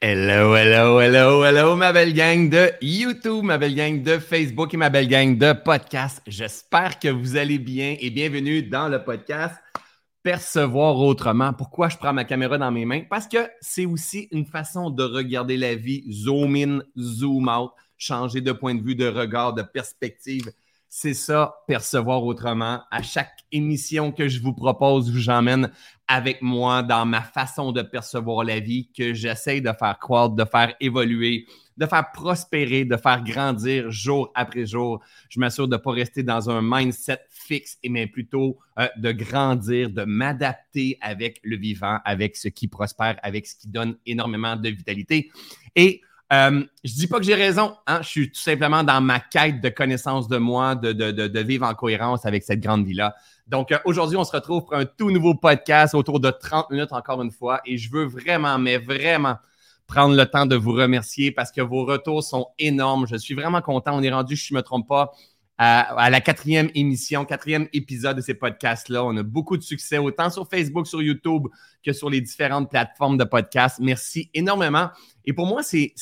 Hello, hello, hello, hello, ma belle gang de YouTube, ma belle gang de Facebook et ma belle gang de podcast. J'espère que vous allez bien et bienvenue dans le podcast Percevoir autrement. Pourquoi je prends ma caméra dans mes mains? Parce que c'est aussi une façon de regarder la vie, zoom in, zoom out, changer de point de vue, de regard, de perspective. C'est ça, percevoir autrement. À chaque émission que je vous propose, j'emmène avec moi dans ma façon de percevoir la vie que j'essaie de faire croître, de faire évoluer, de faire prospérer, de faire grandir jour après jour. Je m'assure de ne pas rester dans un mindset fixe, mais plutôt euh, de grandir, de m'adapter avec le vivant, avec ce qui prospère, avec ce qui donne énormément de vitalité. Et euh, je dis pas que j'ai raison, hein? je suis tout simplement dans ma quête de connaissance de moi, de, de, de, vivre en cohérence avec cette grande vie-là. Donc euh, aujourd'hui, on se retrouve pour un tout nouveau podcast autour de 30 minutes encore une fois et je veux vraiment, mais vraiment prendre le temps de vous remercier parce que vos retours sont énormes. Je suis vraiment content. On est rendu, je ne me trompe pas, à, la quatrième émission, quatrième épisode de ces podcasts-là. On a beaucoup de succès, autant sur Facebook, sur YouTube que sur les différentes plateformes de podcasts. Merci énormément. Et pour moi, c'est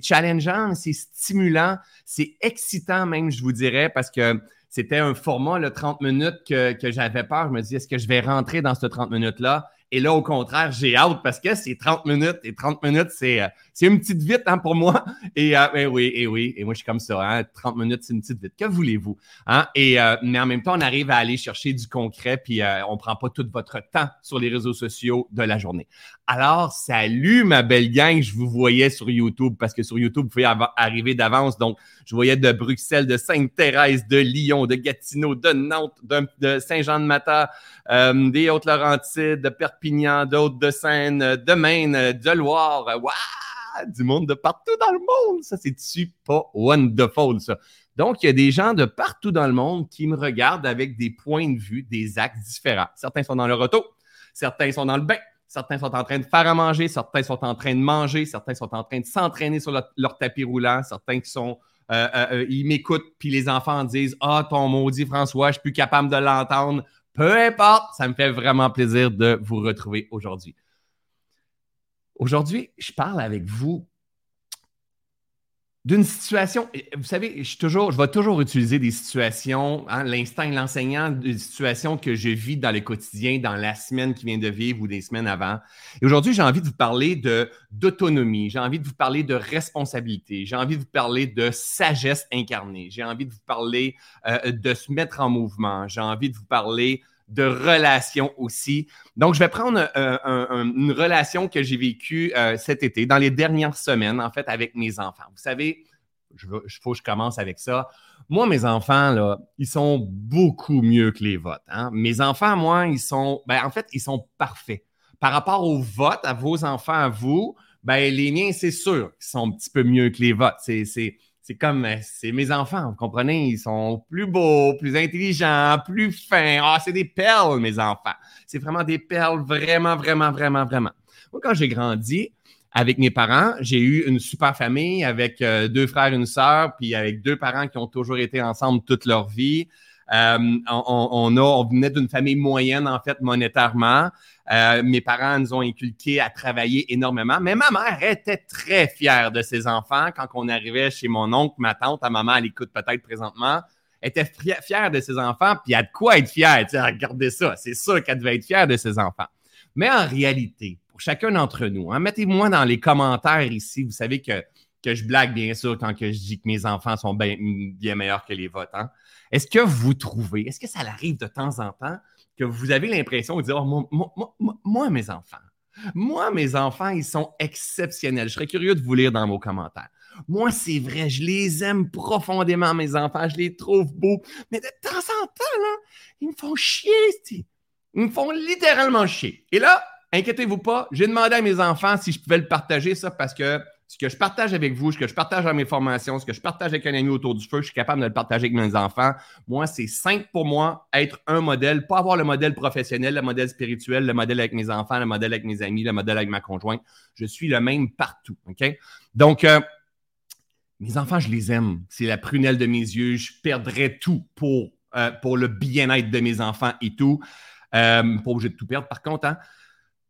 challengeant, c'est stimulant, c'est excitant même, je vous dirais, parce que c'était un format, le 30 minutes, que, que j'avais peur. Je me dis, est-ce que je vais rentrer dans ce 30 minutes-là? Et là, au contraire, j'ai hâte parce que c'est 30 minutes et 30 minutes, c'est, euh, c'est une petite vite hein, pour moi. Et, euh, ben oui, et oui, et moi, je suis comme ça. Hein, 30 minutes, c'est une petite vite. Que voulez-vous? Hein? Et, euh, mais en même temps, on arrive à aller chercher du concret, puis on ne prend pas tout votre temps sur les réseaux sociaux de la journée. Alors, salut ma belle gang, je vous voyais sur YouTube parce que sur YouTube, vous pouvez arriver d'avance. Donc, je voyais de Bruxelles, de Sainte-Thérèse, de Lyon, de Gatineau, de Nantes, de, Saint-Jean-de-Mata, des Hautes-Laurentides, de Perpignan, d'autres de Seine, de Maine, de Loire. Waouh! Du monde de partout dans le monde. Ça, c'est-tu pas wonderful, ça? Donc, il y a des gens de partout dans le monde qui me regardent avec des points de vue, des actes différents. Certains sont dans le auto, certains sont dans le bain, Certains sont en train de faire à manger, certains sont en train de manger, certains sont en train de s'entraîner sur leur tapis roulant, certains qui sont euh, euh, euh, ils m'écoutent, puis les enfants disent Ah, ton maudit François, je suis plus capable de l'entendre. Peu importe, ça me fait vraiment plaisir de vous retrouver aujourd'hui. Aujourd'hui, je parle avec vous d'une situation. Vous savez, je, toujours, vais toujours utiliser des situations, hein, l'instinct l'enseignant, des situations que je vis dans le quotidien, dans la semaine qui vient de vivre ou des semaines avant. Et aujourd'hui, j'ai envie de vous parler de, d'autonomie, j'ai envie de vous parler de responsabilité, j'ai envie de vous parler de sagesse incarnée, j'ai envie de vous parler euh, de se mettre en mouvement, j'ai envie de vous parler de relations aussi. Donc, je vais prendre euh, une relation que j'ai vécue euh, cet été, dans les dernières semaines, en fait, avec mes enfants. Vous savez, il faut que je commence avec ça. Moi, mes enfants, là, ils sont beaucoup mieux que les votes. Hein. Mes enfants, moi, ils sont, ben, en fait, ils sont parfaits. Par rapport aux votes, à vos enfants, à vous, ben, les miens, c'est sûr qu'ils sont un petit peu mieux que les votes. C'est, c'est comme, euh, c'est mes enfants, vous comprenez? Ils sont plus beaux, plus intelligents, plus fins. Ah, c'est des perles, mes enfants. C'est vraiment des perles, vraiment, vraiment, vraiment, vraiment. Moi, quand j'ai grandi avec mes parents, j'ai eu une super famille avec euh, deux frères et une sœur, puis avec deux parents qui ont toujours été ensemble toute leur vie. Euh, on, venait d'une famille moyenne, en fait, monétairement. Euh, mes parents nous ont inculqué à travailler énormément, mais ma mère était très fière de ses enfants quand on arrivait chez mon oncle, ma tante, ta maman, elle écoute peut-être présentement, était fière de ses enfants, puis y a de quoi être fière. Tu sais, regardez ça, c'est sûr qu'elle devait être fière de ses enfants. Mais en réalité, pour chacun d'entre nous, hein, mettez-moi dans les commentaires ici, vous savez que, je blague bien sûr quand que je dis que mes enfants sont bien, bien meilleurs que les vôtres. Hein. Est-ce que vous trouvez, est-ce que ça arrive de temps en temps que vous avez l'impression de dire oh, moi, mes enfants, moi, mes enfants, ils sont exceptionnels. Je serais curieux de vous lire dans vos commentaires. Moi, c'est vrai, je les aime profondément, mes enfants. Je les trouve beaux. Mais de temps en temps, là, ils me font chier. Ils me font littéralement chier. Et là, inquiétez-vous pas, j'ai demandé à mes enfants si je pouvais le partager, ça, parce que ce que je partage avec vous, ce que je partage dans mes formations, ce que je partage avec un ami autour du feu, je suis capable de le partager avec mes enfants. Moi, c'est simple pour moi, être un modèle, pas avoir le modèle professionnel, le modèle spirituel, le modèle avec mes enfants, le modèle avec mes amis, le modèle avec ma conjointe. Je suis le même partout. OK? Donc, euh, mes enfants, je les aime. C'est la prunelle de mes yeux. Je perdrais tout pour, euh, pour le bien-être de mes enfants et tout. Euh, pas obligé de tout perdre, par contre. Hein?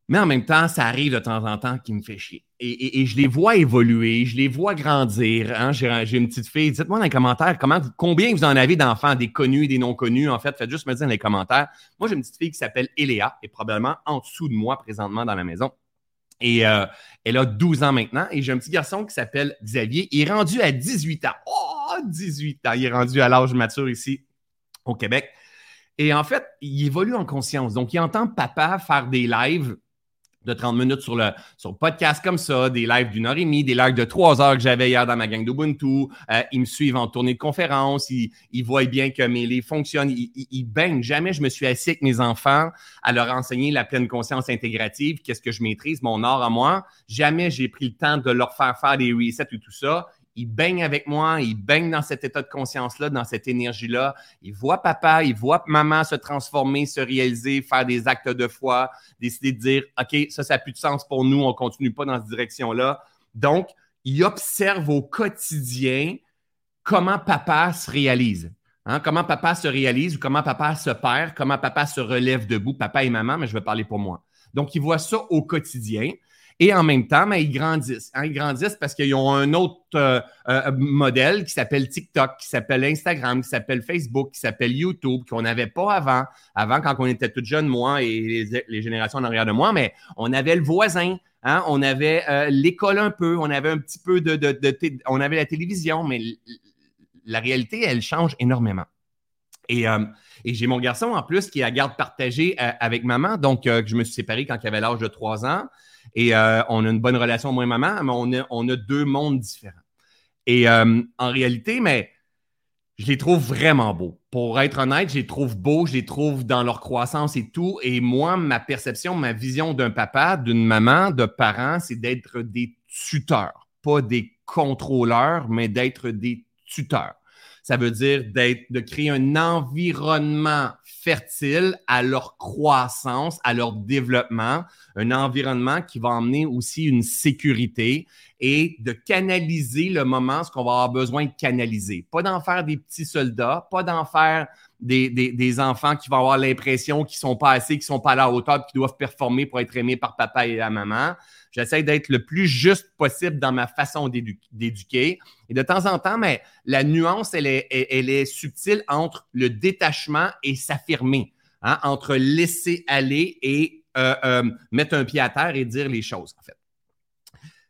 Mais en même temps, ça arrive de temps en temps qui me fait chier. Et, je les vois évoluer, je les vois grandir. Hein. J'ai une petite fille. Dites-moi dans les commentaires comment, combien vous en avez d'enfants, des connus, des non connus. En fait, faites juste me dire dans les commentaires. Moi, j'ai une petite fille qui s'appelle Eléa et probablement en dessous de moi présentement dans la maison. Et euh, elle a 12 ans maintenant. Et j'ai un petit garçon qui s'appelle Xavier. Il est rendu à 18 ans. Oh, 18 ans. Il est rendu à l'âge mature ici au Québec. Et en fait, il évolue en conscience. Donc, il entend papa faire des lives de 30 minutes sur le, sur podcast comme ça, des lives d'une heure et demie, des lives de trois heures que j'avais hier dans ma gang d'Ubuntu. Euh, ils me suivent en tournée de conférence, ils, ils voient bien que mes livres fonctionnent, ils, ils, baignent. Jamais je me suis assis avec mes enfants à leur enseigner la pleine conscience intégrative, qu'est-ce que je maîtrise, mon art à moi. Jamais j'ai pris le temps de leur faire faire des resets ou tout ça il baigne avec moi, il baigne dans cet état de conscience-là, dans cette énergie-là. Il voit papa, il voit maman se transformer, se réaliser, faire des actes de foi, décider de dire OK, ça, ça n'a plus de sens pour nous, on ne continue pas dans cette direction-là. Donc, il observe au quotidien comment papa se réalise. Hein? Comment papa se réalise ou comment papa se perd, comment papa se relève debout, papa et maman, mais je vais parler pour moi. Donc, il voit ça au quotidien. Et en même temps, mais ils grandissent. Hein, ils grandissent parce qu'ils ont un autre euh, euh, modèle qui s'appelle TikTok, qui s'appelle Instagram, qui s'appelle Facebook, qui s'appelle YouTube, qu'on n'avait pas avant. Avant, quand on était tout jeunes, moi et les, générations en arrière de moi, mais on avait le voisin. Hein, on avait euh, l'école un peu, on avait un petit peu de, on avait la télévision, mais la réalité, elle change énormément. Et, et j'ai mon garçon en plus qui est à garde partagée avec maman, donc je me suis séparé quand il avait l'âge de trois ans. Et euh, on a une bonne relation, moi et maman, mais on a, deux mondes différents. Et euh, en réalité, mais je les trouve vraiment beaux. Pour être honnête, je les trouve beaux, je les trouve dans leur croissance et tout. Et moi, ma perception, ma vision d'un papa, d'une maman, de parents, c'est d'être des tuteurs, pas des contrôleurs, mais d'être des tuteurs. Ça veut dire d'être, de créer un environnement fertile à leur croissance, à leur développement, un environnement qui va emmener aussi une sécurité et de canaliser le moment, ce qu'on va avoir besoin de canaliser. Pas d'en faire des petits soldats, pas d'en faire des, des, enfants qui vont avoir l'impression qu'ils sont pas assez, qu'ils sont pas à la hauteur, qu'ils doivent performer pour être aimés par papa et la maman. J'essaie d'être le plus juste possible dans ma façon d'éduquer. Et de temps en temps, mais la nuance, elle est, subtile entre le détachement et s'affirmer, hein, entre laisser aller et euh, euh, mettre un pied à terre et dire les choses, en fait.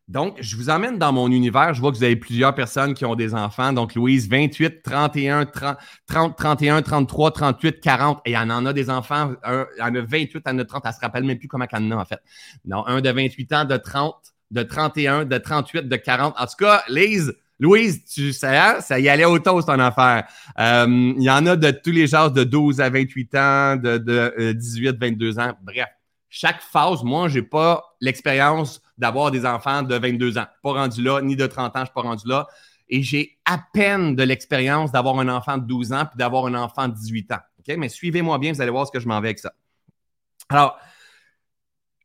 Donc, je vous emmène dans mon univers. Je vois que vous avez plusieurs personnes qui ont des enfants. Donc, Louise, 28, 31, 30, 31, 33, 38, 40. Et elle en a des enfants. Un, elle en a 28, elle en a 30. Elle se rappelle même plus comment elle en a, en fait. Non, un de 28 ans, de 30, de 31, de 38, de 40. En tout cas, Lise, Louise, tu sais, ça y allait au toast en affaire. Euh, il y en a de tous les genres, de 12 à 28 ans, de, de 18, euh, 22 ans. Bref, chaque phase, moi, je n'ai pas l'expérience d'avoir des enfants de 22 ans. Pas rendu là, ni de 30 ans, je ne suis pas rendu là. Et j'ai à peine de l'expérience d'avoir un enfant de 12 ans puis d'avoir un enfant de 18 ans. Mais suivez-moi bien, vous allez voir ce que je m'en vais avec ça. Alors,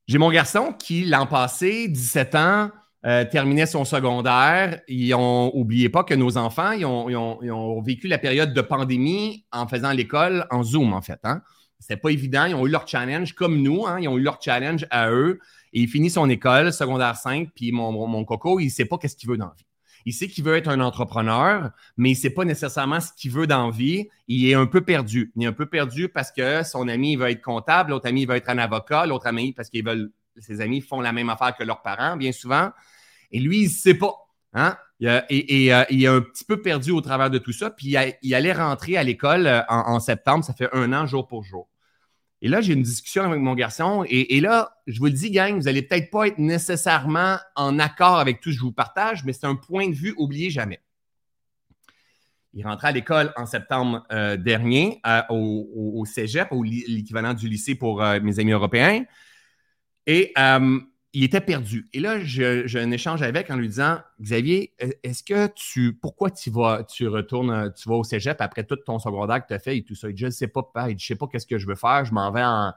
j'ai mon garçon qui, l'an passé, 17 ans, euh, terminait son secondaire. Ils ont oublié pas que nos enfants, ils ont, vécu la période de pandémie en faisant l'école en Zoom, en fait. Hein? C'était pas évident. Ils ont eu leur challenge comme nous. Hein? Ils ont eu leur challenge à eux. Et il finit son école, secondaire 5, puis mon, coco, il ne sait pas qu'est-ce qu'il veut dans la vie. Il sait qu'il veut être un entrepreneur, mais il ne sait pas nécessairement ce qu'il veut dans la vie. Il est un peu perdu. Il est un peu perdu parce que son ami il veut être comptable, l'autre ami il veut être un avocat, l'autre ami parce qu'ils veulent, ses amis font la même affaire que leurs parents, bien souvent. Et lui, il ne sait pas. Hein? Et, euh, il est un petit peu perdu au travers de tout ça. Puis il, allait rentrer à l'école euh, en, septembre, ça fait un an jour pour jour. Et là, j'ai une discussion avec mon garçon. Et, là, je vous le dis, gang, vous n'allez peut-être pas être nécessairement en accord avec tout ce que je vous partage, mais c'est un point de vue oublié jamais. Il rentrait à l'école en septembre euh, dernier euh, au, cégep, au l'équivalent du lycée pour euh, mes amis européens. Et il était perdu. Et là, j'ai un échange avec en lui disant Xavier, est-ce que tu. Pourquoi tu vas, tu retournes, tu vas au cégep après tout ton secondaire que tu as fait et tout ça? Il dit Je ne sais pas, papa. Il dit Je sais pas qu'est-ce que je veux faire. Je m'en vais en,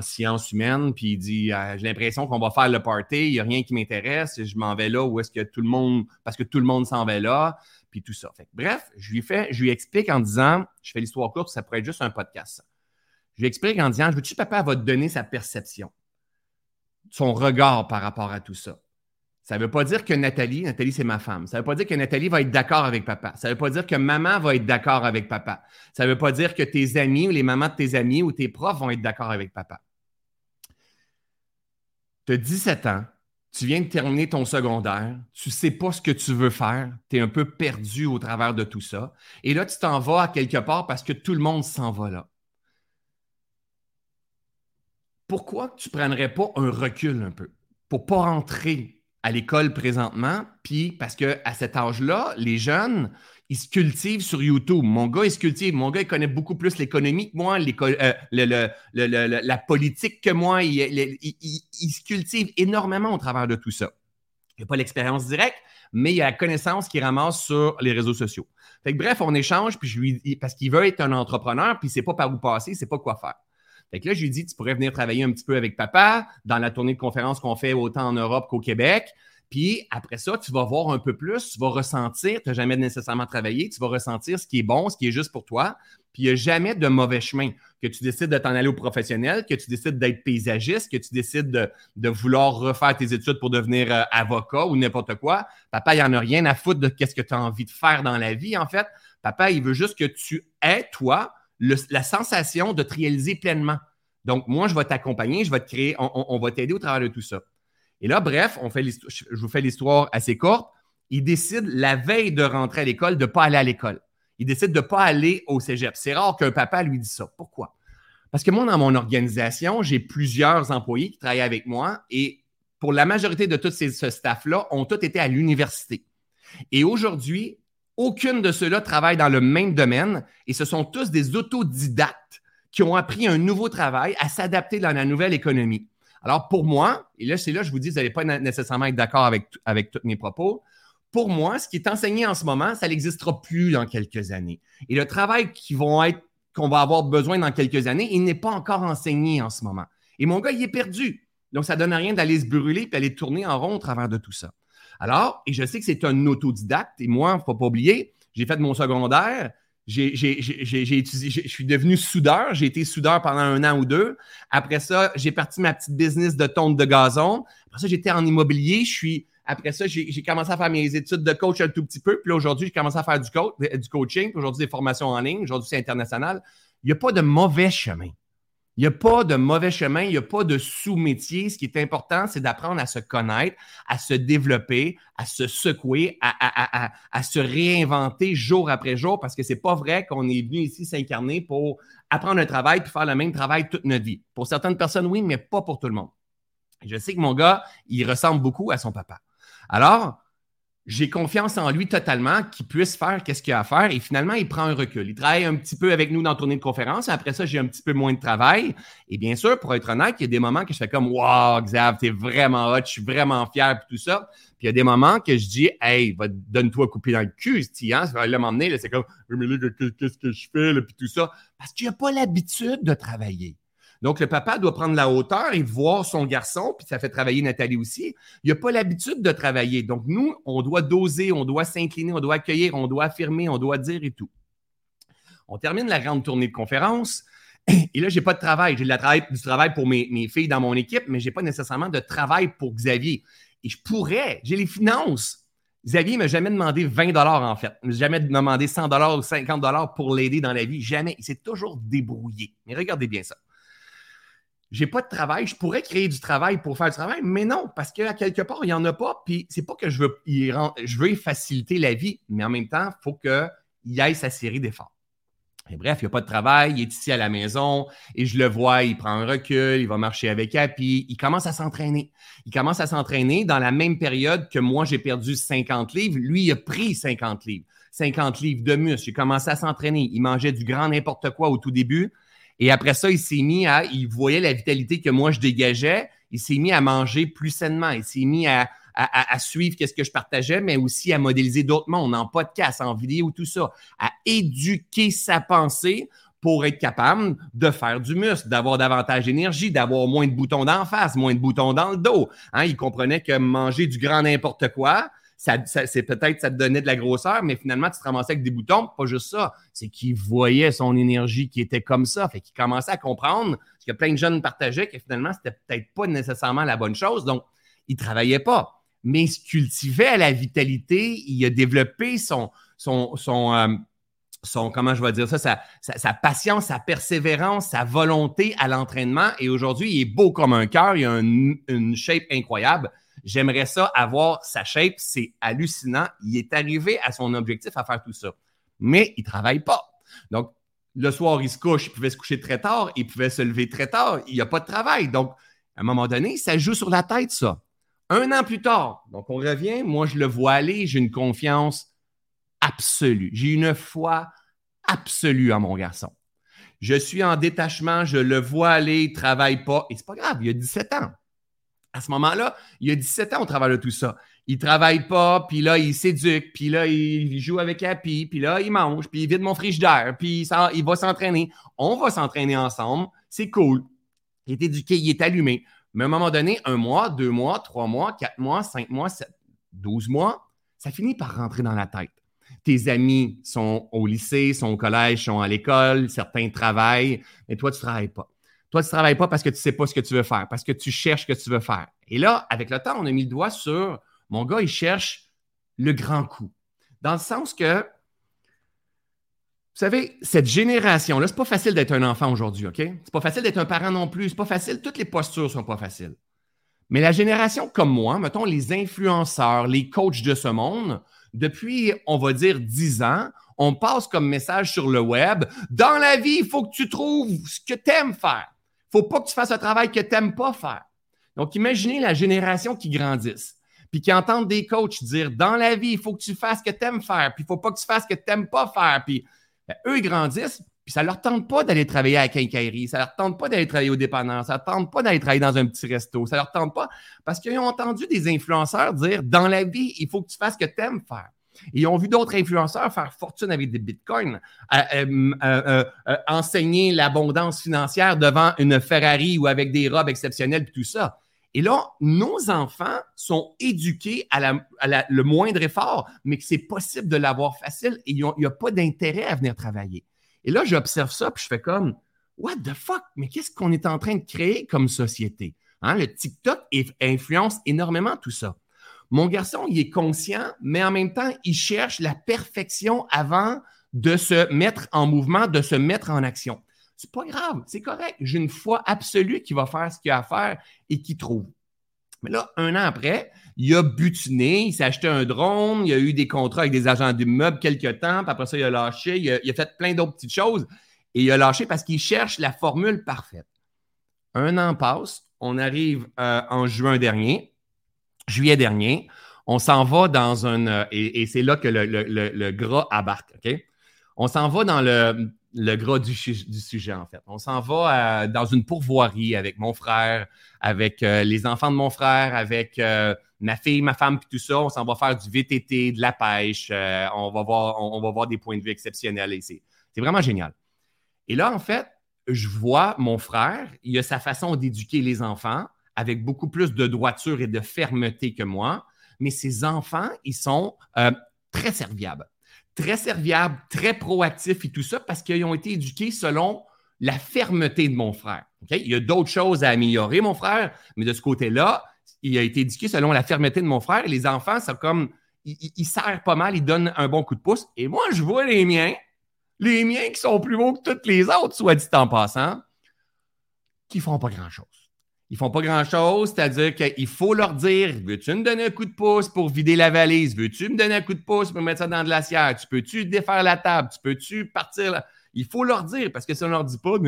sciences humaines. Puis il dit ah, J'ai l'impression qu'on va faire le party. Il n'y a rien qui m'intéresse. Je m'en vais là où est-ce que tout le monde. Parce que tout le monde s'en va là. Puis tout ça. bref, je lui, fais, je lui explique en disant Je fais l'histoire courte, ça pourrait être juste un podcast. Je lui explique en disant Je veux-tu, papa, va te donner sa perception? Son regard par rapport à tout ça. Ça ne veut pas dire que Nathalie, Nathalie c'est ma femme, ça ne veut pas dire que Nathalie va être d'accord avec papa. Ça ne veut pas dire que maman va être d'accord avec papa. Ça ne veut pas dire que tes amis ou les mamans de tes amis ou tes profs vont être d'accord avec papa. Tu as 17 ans, tu viens de terminer ton secondaire, tu ne sais pas ce que tu veux faire, tu es un peu perdu au travers de tout ça. Et là, tu t'en vas à quelque part parce que tout le monde s'en va là. Pourquoi tu ne prendrais pas un recul un peu? Pour ne pas rentrer à l'école présentement? Puis parce qu'à cet âge-là, les jeunes, il se cultive sur YouTube. Mon gars, il se cultive. Mon gars, il connaît beaucoup plus l'économie que moi, euh, la politique que moi. Il, se cultive énormément au travers de tout ça. Il n'a pas l'expérience directe, mais il a la connaissance qu'il ramasse sur les réseaux sociaux. Fait bref, on échange, puis je lui parce qu'il veut être un entrepreneur, puis il ne sait pas par où passer, il ne sait pas quoi faire. Fait que là, je lui dis, tu pourrais venir travailler un petit peu avec papa dans la tournée de conférences qu'on fait autant en Europe qu'au Québec. Puis après ça, tu vas voir un peu plus, tu vas ressentir, tu n'as jamais nécessairement travaillé, tu vas ressentir ce qui est bon, ce qui est juste pour toi. Puis il n'y a jamais de mauvais chemin. Que tu décides de t'en aller au professionnel, que tu décides d'être paysagiste, que tu décides de, vouloir refaire tes études pour devenir euh, avocat ou n'importe quoi. Papa, il n'y en a rien à foutre de qu'est-ce que tu as envie de faire dans la vie, en fait. Papa, il veut juste que tu aies, toi, la sensation de te réaliser pleinement. Donc, moi, je vais t'accompagner, je vais te créer, on va t'aider au travers de tout ça. Et là, bref, on fait je vous fais l'histoire assez courte. Il décide la veille de rentrer à l'école de ne pas aller à l'école. Il décide de ne pas aller au cégep. C'est rare qu'un papa lui dise ça. Pourquoi? Parce que moi, dans mon organisation, j'ai plusieurs employés qui travaillent avec moi et pour la majorité de tout ce staff-là, ont tous été à l'université. Et aujourd'hui, aucune de ceux-là travaille dans le même domaine et ce sont tous des autodidactes qui ont appris un nouveau travail à s'adapter dans la nouvelle économie. Alors, pour moi, et là, c'est là je vous dis, vous n'allez pas nécessairement être d'accord avec, avec tous mes propos. Pour moi, ce qui est enseigné en ce moment, ça n'existera plus dans quelques années. Et le travail qui vont être, qu'on va avoir besoin dans quelques années, il n'est pas encore enseigné en ce moment. Et mon gars, il est perdu. Donc, ça ne donne rien d'aller se brûler et aller tourner en rond au travers de tout ça. Alors, et je sais que c'est un autodidacte, et moi, il ne faut pas oublier, j'ai fait mon secondaire, je suis devenu soudeur. J'ai été soudeur pendant un an ou deux. Après ça, j'ai parti ma petite business de tonte de gazon. Après ça, j'étais en immobilier. Je suis, après ça, j'ai, commencé à faire mes études de coach un tout petit peu. Puis aujourd'hui, j'ai commencé à faire du, coach, du coaching. aujourd'hui, des formations en ligne. Aujourd'hui, c'est international. Il n'y a pas de mauvais chemin. Il n'y a pas de mauvais chemin, il n'y a pas de sous-métier. Ce qui est important, c'est d'apprendre à se connaître, à se développer, à se secouer, à, à, se réinventer jour après jour, parce que ce n'est pas vrai qu'on est venu ici s'incarner pour apprendre un travail puis faire le même travail toute notre vie. Pour certaines personnes, oui, mais pas pour tout le monde. Je sais que mon gars, il ressemble beaucoup à son papa. Alors, j'ai confiance en lui totalement qu'il puisse faire qu'est-ce qu'il a à faire et finalement, il prend un recul. Il travaille un petit peu avec nous dans la tournée de conférence. Après ça, j'ai un petit peu moins de travail. Et bien sûr, pour être honnête, il y a des moments que je fais comme Wow, Xav, t'es vraiment hot, je suis vraiment fier, puis tout ça. Puis il y a des moments que je dis Hey, donne-toi couper dans le cul, Stian. Ça va m'emmener. C'est comme Qu'est-ce que je fais, puis tout ça. Parce qu'il n'a pas l'habitude de travailler. Donc, le papa doit prendre la hauteur et voir son garçon, puis ça fait travailler Nathalie aussi. Il n'a pas l'habitude de travailler. Donc, nous, on doit doser, on doit s'incliner, on doit accueillir, on doit affirmer, on doit dire et tout. On termine la grande tournée de conférence. Et là, je n'ai pas de travail. J'ai du travail pour mes, filles dans mon équipe, mais je n'ai pas nécessairement de travail pour Xavier. Et je pourrais, j'ai les finances. Xavier ne m'a jamais demandé 20 en fait. Il m'a jamais demandé 100 ou 50 pour l'aider dans la vie. Jamais. Il s'est toujours débrouillé. Mais regardez bien ça j'ai pas de travail, je pourrais créer du travail pour faire du travail, mais non, parce qu'à quelque part, il n'y en a pas. Puis c'est pas que je veux, je veux faciliter la vie, mais en même temps, il faut qu'il aille sa série d'efforts. Bref, il n'y a pas de travail, il est ici à la maison et je le vois, il prend un recul, il va marcher avec Happy, il commence à s'entraîner. Il commence à s'entraîner dans la même période que moi, j'ai perdu 50 livres. Lui, il a pris 50 livres. 50 livres de muscle. Il a commencé à s'entraîner. Il mangeait du grand n'importe quoi au tout début. Et après ça, il s'est mis à, il voyait la vitalité que moi je dégageais, il s'est mis à manger plus sainement, il s'est mis à, suivre qu'est-ce que je partageais, mais aussi à modéliser d'autres mondes en podcast, en vidéo, tout ça, à éduquer sa pensée pour être capable de faire du muscle, d'avoir davantage d'énergie, d'avoir moins de boutons d'en face, moins de boutons dans le dos. Hein, il comprenait que manger du grand n'importe quoi, c'est peut-être ça te donnait de la grosseur, mais finalement, tu te ramassais avec des boutons. Pas juste ça, c'est qu'il voyait son énergie qui était comme ça. Fait qu'il commençait à comprendre, ce que plein de jeunes partageaient, que finalement, c'était peut-être pas nécessairement la bonne chose. Donc, il travaillait pas. Mais il se cultivait à la vitalité. Il a développé son, son, son, euh, comment je vais dire ça, sa, patience, sa persévérance, sa volonté à l'entraînement. Et aujourd'hui, il est beau comme un cœur. Il a une shape incroyable. J'aimerais ça avoir sa shape. C'est hallucinant. Il est arrivé à son objectif à faire tout ça. Mais il ne travaille pas. Donc, le soir, il se couche. Il pouvait se coucher très tard. Il pouvait se lever très tard. Il n'y a pas de travail. Donc, à un moment donné, ça joue sur la tête, ça. Un an plus tard, donc on revient. Moi, je le vois aller. J'ai une confiance absolue. J'ai une foi absolue en mon garçon. Je suis en détachement, je le vois aller, il ne travaille pas. Et c'est pas grave, il a 17 ans à ce moment-là, il a 17 ans au travers de tout ça. Il travaille pas, puis là, il s'éduque, puis là, il joue avec Happy, puis là, il mange, puis il vide mon frigidaire, puis il va s'entraîner. On va s'entraîner ensemble. C'est cool. Il est éduqué, il est allumé. Mais à un moment donné, un mois, deux mois, trois mois, quatre mois, cinq mois, douze mois, ça finit par rentrer dans la tête. Tes amis sont au lycée, sont au collège, sont à l'école, certains travaillent, mais toi, tu ne travailles pas. Toi, tu ne travailles pas parce que tu ne sais pas ce que tu veux faire, parce que tu cherches ce que tu veux faire. Et là, avec le temps, on a mis le doigt sur mon gars, il cherche le grand coup. Dans le sens que, vous savez, cette génération-là, c'est pas facile d'être un enfant aujourd'hui, OK? C'est pas facile d'être un parent non plus. C'est pas facile. Toutes les postures sont pas faciles. Mais la génération comme moi, mettons les influenceurs, les coachs de ce monde, depuis, on va dire, 10 ans, on passe comme message sur le web. Dans la vie, il faut que tu trouves ce que tu aimes faire faut pas que tu fasses un travail que tu n'aimes pas faire. Donc, imaginez la génération qui grandisse, puis qui entendent des coachs dire dans la vie, il faut que tu fasses ce que tu aimes faire, puis il faut pas que tu fasses ce que tu n'aimes pas faire. Puis ben, eux, ils grandissent, puis ça leur tente pas d'aller travailler à la quincaillerie, ça leur tente pas d'aller travailler au dépanneur, ça leur tente pas d'aller travailler dans un petit resto, ça leur tente pas parce qu'ils ont entendu des influenceurs dire dans la vie, il faut que tu fasses ce que tu aimes faire. Ils ont vu d'autres influenceurs faire fortune avec des bitcoins, euh, euh, euh, enseigner l'abondance financière devant une Ferrari ou avec des robes exceptionnelles et tout ça. Et là, nos enfants sont éduqués à, le moindre effort, mais que c'est possible de l'avoir facile et il n'y a pas d'intérêt à venir travailler. Et là, j'observe ça, puis je fais comme, what the fuck, mais qu'est-ce qu'on est en train de créer comme société? Hein, le TikTok influence énormément tout ça. Mon garçon, il est conscient, mais en même temps, il cherche la perfection avant de se mettre en mouvement, de se mettre en action. C'est pas grave, c'est correct. J'ai une foi absolue qu'il va faire ce qu'il a à faire et qu'il trouve. Mais là, un an après, il a butiné, il s'est acheté un drone, il a eu des contrats avec des agents d'immeubles quelques temps, puis après ça, il a lâché, il a, fait plein d'autres petites choses et il a lâché parce qu'il cherche la formule parfaite. Un an passe, on arrive euh, en juin dernier, juillet dernier, on s'en va dans un. Euh, et, c'est là que le, gras abarque, OK? On s'en va dans le, gras du, sujet, en fait. On s'en va euh, dans une pourvoirie avec mon frère, avec euh, les enfants de mon frère, avec ma fille, ma femme, puis tout ça. On s'en va faire du VTT, de la pêche. on, va voir, on, va voir des points de vue exceptionnels. Et c'est vraiment génial. Et là, en fait, je vois mon frère, il a sa façon d'éduquer les enfants avec beaucoup plus de droiture et de fermeté que moi, mais ces enfants, ils sont euh, très serviables. Très serviables, très proactifs et tout ça parce qu'ils ont été éduqués selon la fermeté de mon frère. Il y a d'autres choses à améliorer, mon frère, mais de ce côté-là, il a été éduqué selon la fermeté de mon frère. Et les enfants, c'est comme, ils, ils, serrent pas mal, ils donnent un bon coup de pouce. Et moi, je vois les miens, les miens qui sont plus beaux que toutes les autres, soit dit en passant, qui font pas grand-chose. Ils font pas grand-chose, c'est-à-dire qu'il faut leur dire Veux-tu me donner un coup de pouce pour vider la valise? Veux-tu me donner un coup de pouce pour mettre ça dans de l'assiette Tu peux-tu défaire la table? Tu peux-tu partir Il faut leur dire parce que si on leur dit pas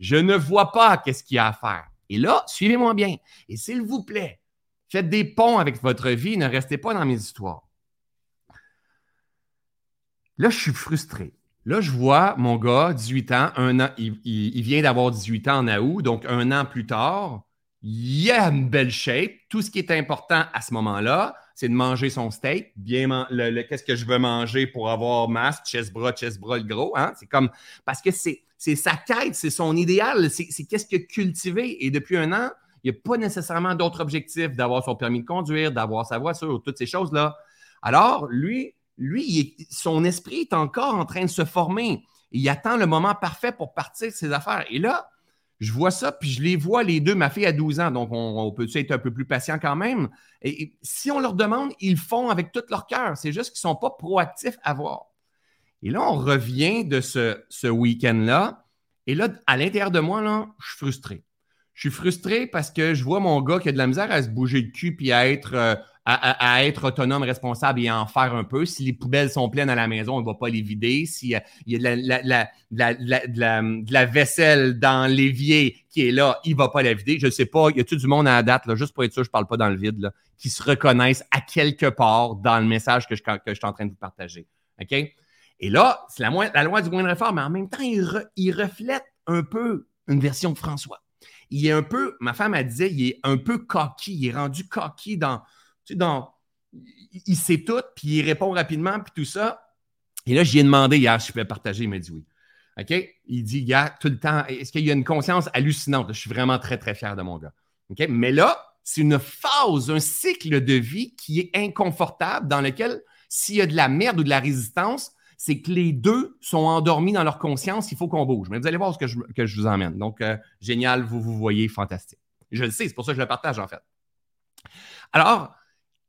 Je ne vois pas qu'est-ce qu'il y a à faire. Et là, suivez-moi bien. Et s'il vous plaît, faites des ponts avec votre vie, ne restez pas dans mes histoires. Là, je suis frustré. Là, je vois mon gars, 18 ans, un an, il, vient d'avoir 18 ans en août, donc un an plus tard, il a une belle shape. Tout ce qui est important à ce moment-là, c'est de manger son steak. Bien, le, qu'est-ce que je veux manger pour avoir masse, chest bras, chest bras, le gros. Hein? C'est comme, parce que c'est, sa quête, c'est son idéal, c'est, qu'est-ce que cultiver. Et depuis un an, il Il n'y a pas nécessairement d'autres objectifs d'avoir son permis de conduire, d'avoir sa voiture, toutes ces choses-là. Alors, lui, lui, son esprit est encore en train de se former. Il attend le moment parfait pour partir de ses affaires. Et là, je vois ça, puis je les vois les deux. Ma fille a 12 ans, donc on, peut être un peu plus patient quand même? Et, si on leur demande, ils font avec tout leur cœur. C'est juste qu'ils ne sont pas proactifs à voir. Et là, on revient de ce, week-end-là. Et là, à l'intérieur de moi, là, je suis frustré. Je suis frustré parce que je vois mon gars qui a de la misère à se bouger le cul puis à être, euh, à, être autonome, responsable et à en faire un peu. Si les poubelles sont pleines à la maison, on ne va pas les vider. S'il y a, de, la, vaisselle dans l'évier qui est là, il ne va pas la vider. Je ne sais pas, y a tout du monde à la date, là, juste pour être sûr, je ne parle pas dans le vide, là, qui se reconnaissent à quelque part dans le message que je, que je suis en train de vous partager. OK? Et là, c'est la, loi du moindre effort, mais en même temps, il, il reflète un peu une version de François il est un peu, ma femme a dit, il est un peu coquille, il est rendu coquille dans, donc, il sait tout, puis il répond rapidement, puis tout ça. Et là, j'y ai demandé hier si je pouvais partager. Il m'a dit oui. OK? Il dit, gars, tout le temps, est-ce qu'il y a une conscience hallucinante? Je suis vraiment très, très fier de mon gars. OK? Mais là, c'est une phase, un cycle de vie qui est inconfortable, dans lequel, s'il y a de la merde ou de la résistance, c'est que les deux sont endormis dans leur conscience, il faut qu'on bouge. Mais vous allez voir ce que je, que je vous emmène. Donc, euh, génial, vous vous voyez, fantastique. Je le sais, c'est pour ça que je le partage, en fait. Alors,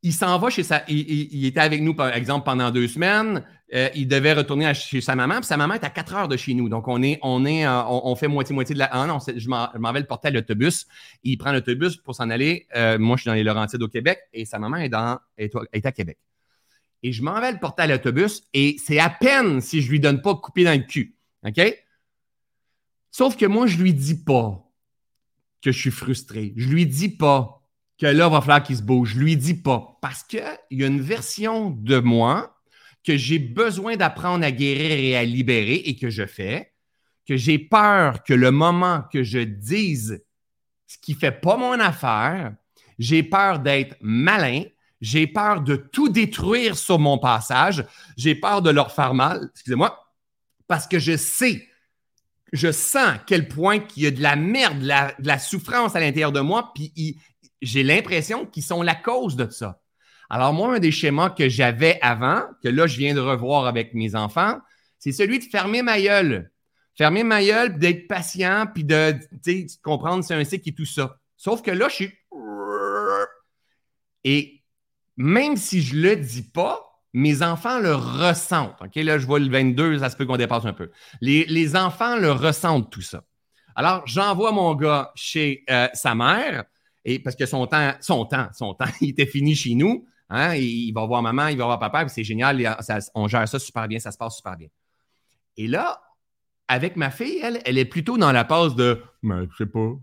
il s'en va chez sa. Il, était avec nous, par exemple, pendant deux semaines. Euh, il devait retourner chez sa maman. Puis sa maman est à quatre heures de chez nous. Donc, on est, on est, euh, on, fait moitié-moitié de la. Ah non, je m'en vais le porter à l'autobus. Il prend l'autobus pour s'en aller. Euh, moi, je suis dans les Laurentides au Québec et sa maman est, dans, est, à Québec. Et je m'en vais le porter à l'autobus et c'est à peine si je lui donne pas couper dans le cul. OK? Sauf que moi, je lui dis pas que je suis frustré. Je lui dis pas que là, il va falloir qu'il se bouge. Je lui dis pas. Parce qu'il y a une version de moi que j'ai besoin d'apprendre à guérir et à libérer et que je fais, que j'ai peur que le moment que je dise ce qui fait pas mon affaire, j'ai peur d'être malin, j'ai peur de tout détruire sur mon passage, j'ai peur de leur faire mal, excusez-moi, parce que je sais, je sens quel point qu'il y a de la merde, de la, de la souffrance à l'intérieur de moi, puis il, j'ai l'impression qu'ils sont la cause de ça. Alors, moi, un des schémas que j'avais avant, que là, je viens de revoir avec mes enfants, c'est celui de fermer ma gueule. Fermer ma gueule, d'être patient, puis de, comprendre c'est un cycle et tout ça. Sauf que là, je suis. Et même si je le dis pas, mes enfants le ressentent. OK, là, je vois le 22, ça se peut qu'on dépasse un peu. Les, les, enfants le ressentent, tout ça. Alors, j'envoie mon gars chez euh, sa mère. Et parce que son temps, son temps, son temps, il était fini chez nous. Hein, il va voir maman, il va voir papa, c'est génial, on gère ça super bien, ça se passe super bien. Et là, avec ma fille, elle, elle est plutôt dans la passe de Mais je sais pas,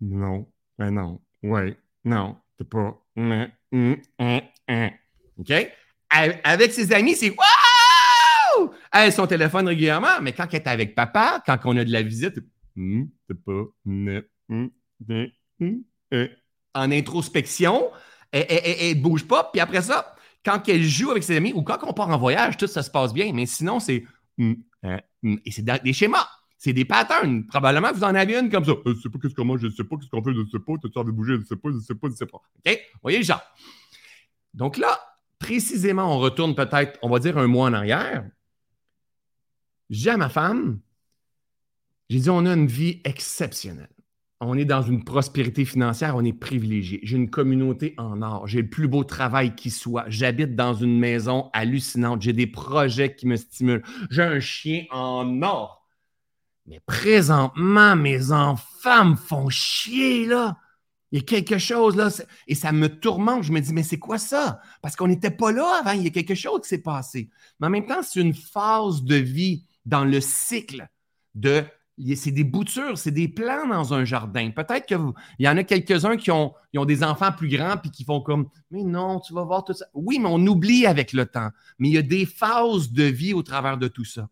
non, mais non, ouais, non, c'est pas, mais, hum, hum, hum. OK? Avec ses amis, c'est Waouh! Elle son téléphone régulièrement, mais quand elle est avec papa, quand on a de la visite, c'est pas, en introspection, elle ne bouge pas. Puis après ça, quand elle joue avec ses amis ou quand on part en voyage, tout ça se passe bien. Mais sinon, c'est. Hum, hein, hum, et c'est des schémas. C'est des patterns. Probablement, vous en avez une comme ça. Je ne sais pas qu'est-ce qu'on je ne sais pas qu'est-ce qu'on fait, je ne sais pas. Tu as envie de bouger, je ne sais pas, je ne sais pas, je ne sais pas. OK? voyez le genre. Donc là, précisément, on retourne peut-être, on va dire un mois en arrière. J'ai à ma femme, j'ai dit, on a une vie exceptionnelle on est dans une prospérité financière, on est privilégié. J'ai une communauté en or, j'ai le plus beau travail qui soit, j'habite dans une maison hallucinante, j'ai des projets qui me stimulent, j'ai un chien en or. Mais présentement, mes enfants me font chier, là. Il y a quelque chose là, et ça me tourmente. Je me dis, mais c'est quoi ça? Parce qu'on n'était pas là avant, il y a quelque chose qui s'est passé. Mais en même temps, c'est une phase de vie dans le cycle de c'est des boutures, c'est des plans dans un jardin. Peut-être qu'il y en a quelques-uns qui ont, ont, des enfants plus grands puis qui font comme Mais non, tu vas voir tout ça. Oui, mais on oublie avec le temps. Mais il y a des phases de vie au travers de tout ça.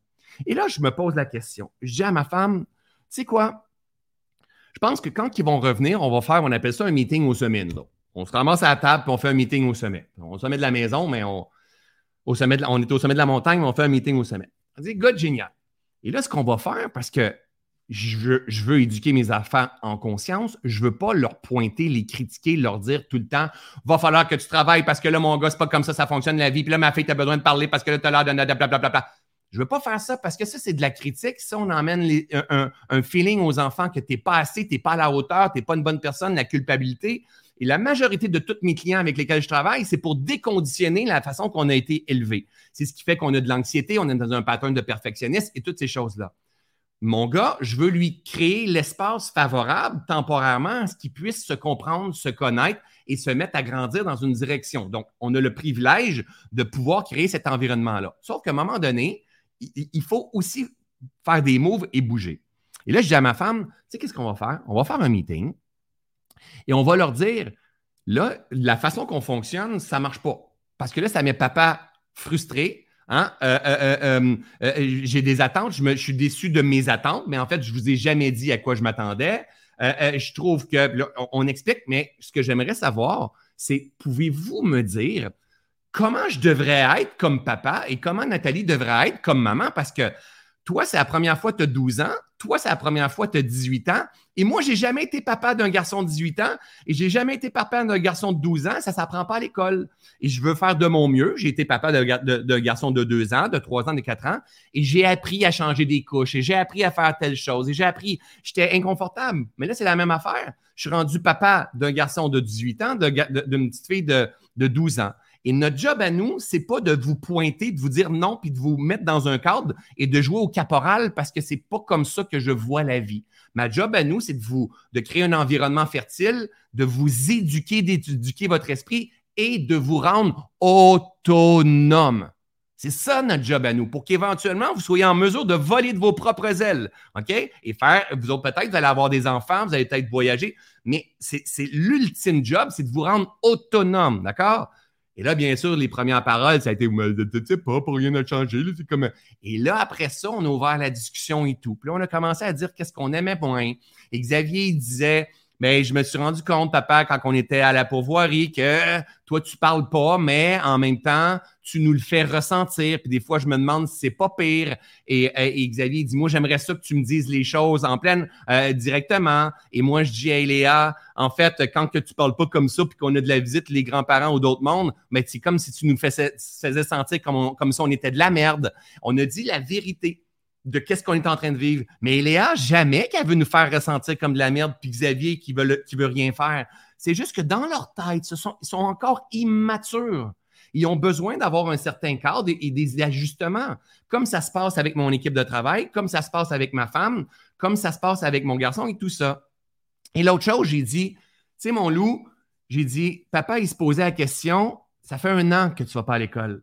Et là, je me pose la question. Je dis à ma femme, tu sais quoi? Je pense que quand ils vont revenir, on va faire, on appelle ça un meeting au sommet. On se ramasse à la table et on fait un meeting au sommet. On sommet de la maison, mais on, au sommet on est au sommet de la montagne, mais on fait un meeting au sommet. On dit, good, génial. Et là, ce qu'on va faire, parce que je veux, éduquer mes enfants en conscience. Je veux pas leur pointer, les critiquer, leur dire tout le temps va falloir que tu travailles parce que là, mon gars, c'est pas comme ça, ça fonctionne la vie. Puis là, ma fille, tu as besoin de parler parce que là, tu as l'air de blablabla. Je veux pas faire ça parce que ça, c'est de la critique. Ça, on emmène un, feeling aux enfants que tu n'es pas assez, tu n'es pas à la hauteur, tu n'es pas une bonne personne, la culpabilité. Et la majorité de tous mes clients avec lesquels je travaille, c'est pour déconditionner la façon qu'on a été élevé. C'est ce qui fait qu'on a de l'anxiété, on est dans un pattern de perfectionnisme et toutes ces choses-là. Mon gars, je veux lui créer l'espace favorable temporairement à ce qu'il puisse se comprendre, se connaître et se mettre à grandir dans une direction. Donc, on a le privilège de pouvoir créer cet environnement-là. Sauf qu'à un moment donné, il faut aussi faire des moves et bouger. Et là, je dis à ma femme, tu sais, qu'est-ce qu'on va faire? On va faire un meeting et on va leur dire, là, la façon qu'on fonctionne, ça ne marche pas. Parce que là, ça met papa frustré, Hein? Euh, euh, euh, j'ai des attentes, je, suis déçu de mes attentes, mais en fait, je ne vous ai jamais dit à quoi je m'attendais. je trouve que, on, explique, mais ce que j'aimerais savoir, c'est pouvez-vous me dire comment je devrais être comme papa et comment Nathalie devrait être comme maman? Parce que toi, c'est la première fois que tu as 12 ans. Toi, c'est la première fois que tu as 18 ans. Et moi, j'ai jamais été papa d'un garçon de 18 ans et j'ai jamais été papa d'un garçon de 12 ans. Ça ne s'apprend pas à l'école. Et je veux faire de mon mieux. J'ai été papa d'un garçon de 2 ans, de 3 ans, de 4 ans. Et j'ai appris à changer des couches et j'ai appris à faire telle chose. Et j'ai appris, j'étais inconfortable. Mais là, c'est la même affaire. Je suis rendu papa d'un garçon de 18 ans, d'une petite fille de, de 12 ans. Et notre job à nous, c'est pas de vous pointer, de vous dire non, puis de vous mettre dans un cadre et de jouer au caporal parce que c'est pas comme ça que je vois la vie. Ma job à nous, c'est de vous, de créer un environnement fertile, de vous éduquer, d'éduquer votre esprit et de vous rendre autonome. C'est ça notre job à nous, pour qu'éventuellement vous soyez en mesure de voler de vos propres ailes, OK? Et faire, vous autres peut-être, vous allez avoir des enfants, vous allez peut-être voyager, mais c'est l'ultime job, c'est de vous rendre autonome, d'accord? Et là, bien sûr, les premières paroles, ça a été ne sais pas, pour rien n'a changé. comme... Et là, après ça, on a ouvert la discussion et tout. Puis là, on a commencé à dire qu'est-ce qu'on aimait moins. Et Xavier, disait mais je me suis rendu compte, papa, quand on était à la pourvoirie, que toi, tu parles pas, mais en même temps, tu nous le fais ressentir. Puis des fois, je me demande si c'est pas pire. Et, et, Xavier dit, moi, j'aimerais ça que tu me dises les choses en pleine euh, directement. Et moi, je dis, hey Léa, en fait, quand que tu parles pas comme ça, puis qu'on a de la visite, les grands-parents ou d'autres mondes, mais c'est comme si tu nous faisais, faisais sentir comme, comme si on était de la merde. On a dit la vérité de qu'est-ce qu'on est en train de vivre. Mais Léa, jamais qu'elle veut nous faire ressentir comme de la merde, puis Xavier qui veut, veut rien faire. C'est juste que dans leur tête, ils sont encore immatures. Ils ont besoin d'avoir un certain cadre et, des ajustements, comme ça se passe avec mon équipe de travail, comme ça se passe avec ma femme, comme ça se passe avec mon garçon et tout ça. Et l'autre chose, j'ai dit, tu sais, mon loup, j'ai dit, papa, il se posait la question, ça fait un an que tu ne vas pas à l'école.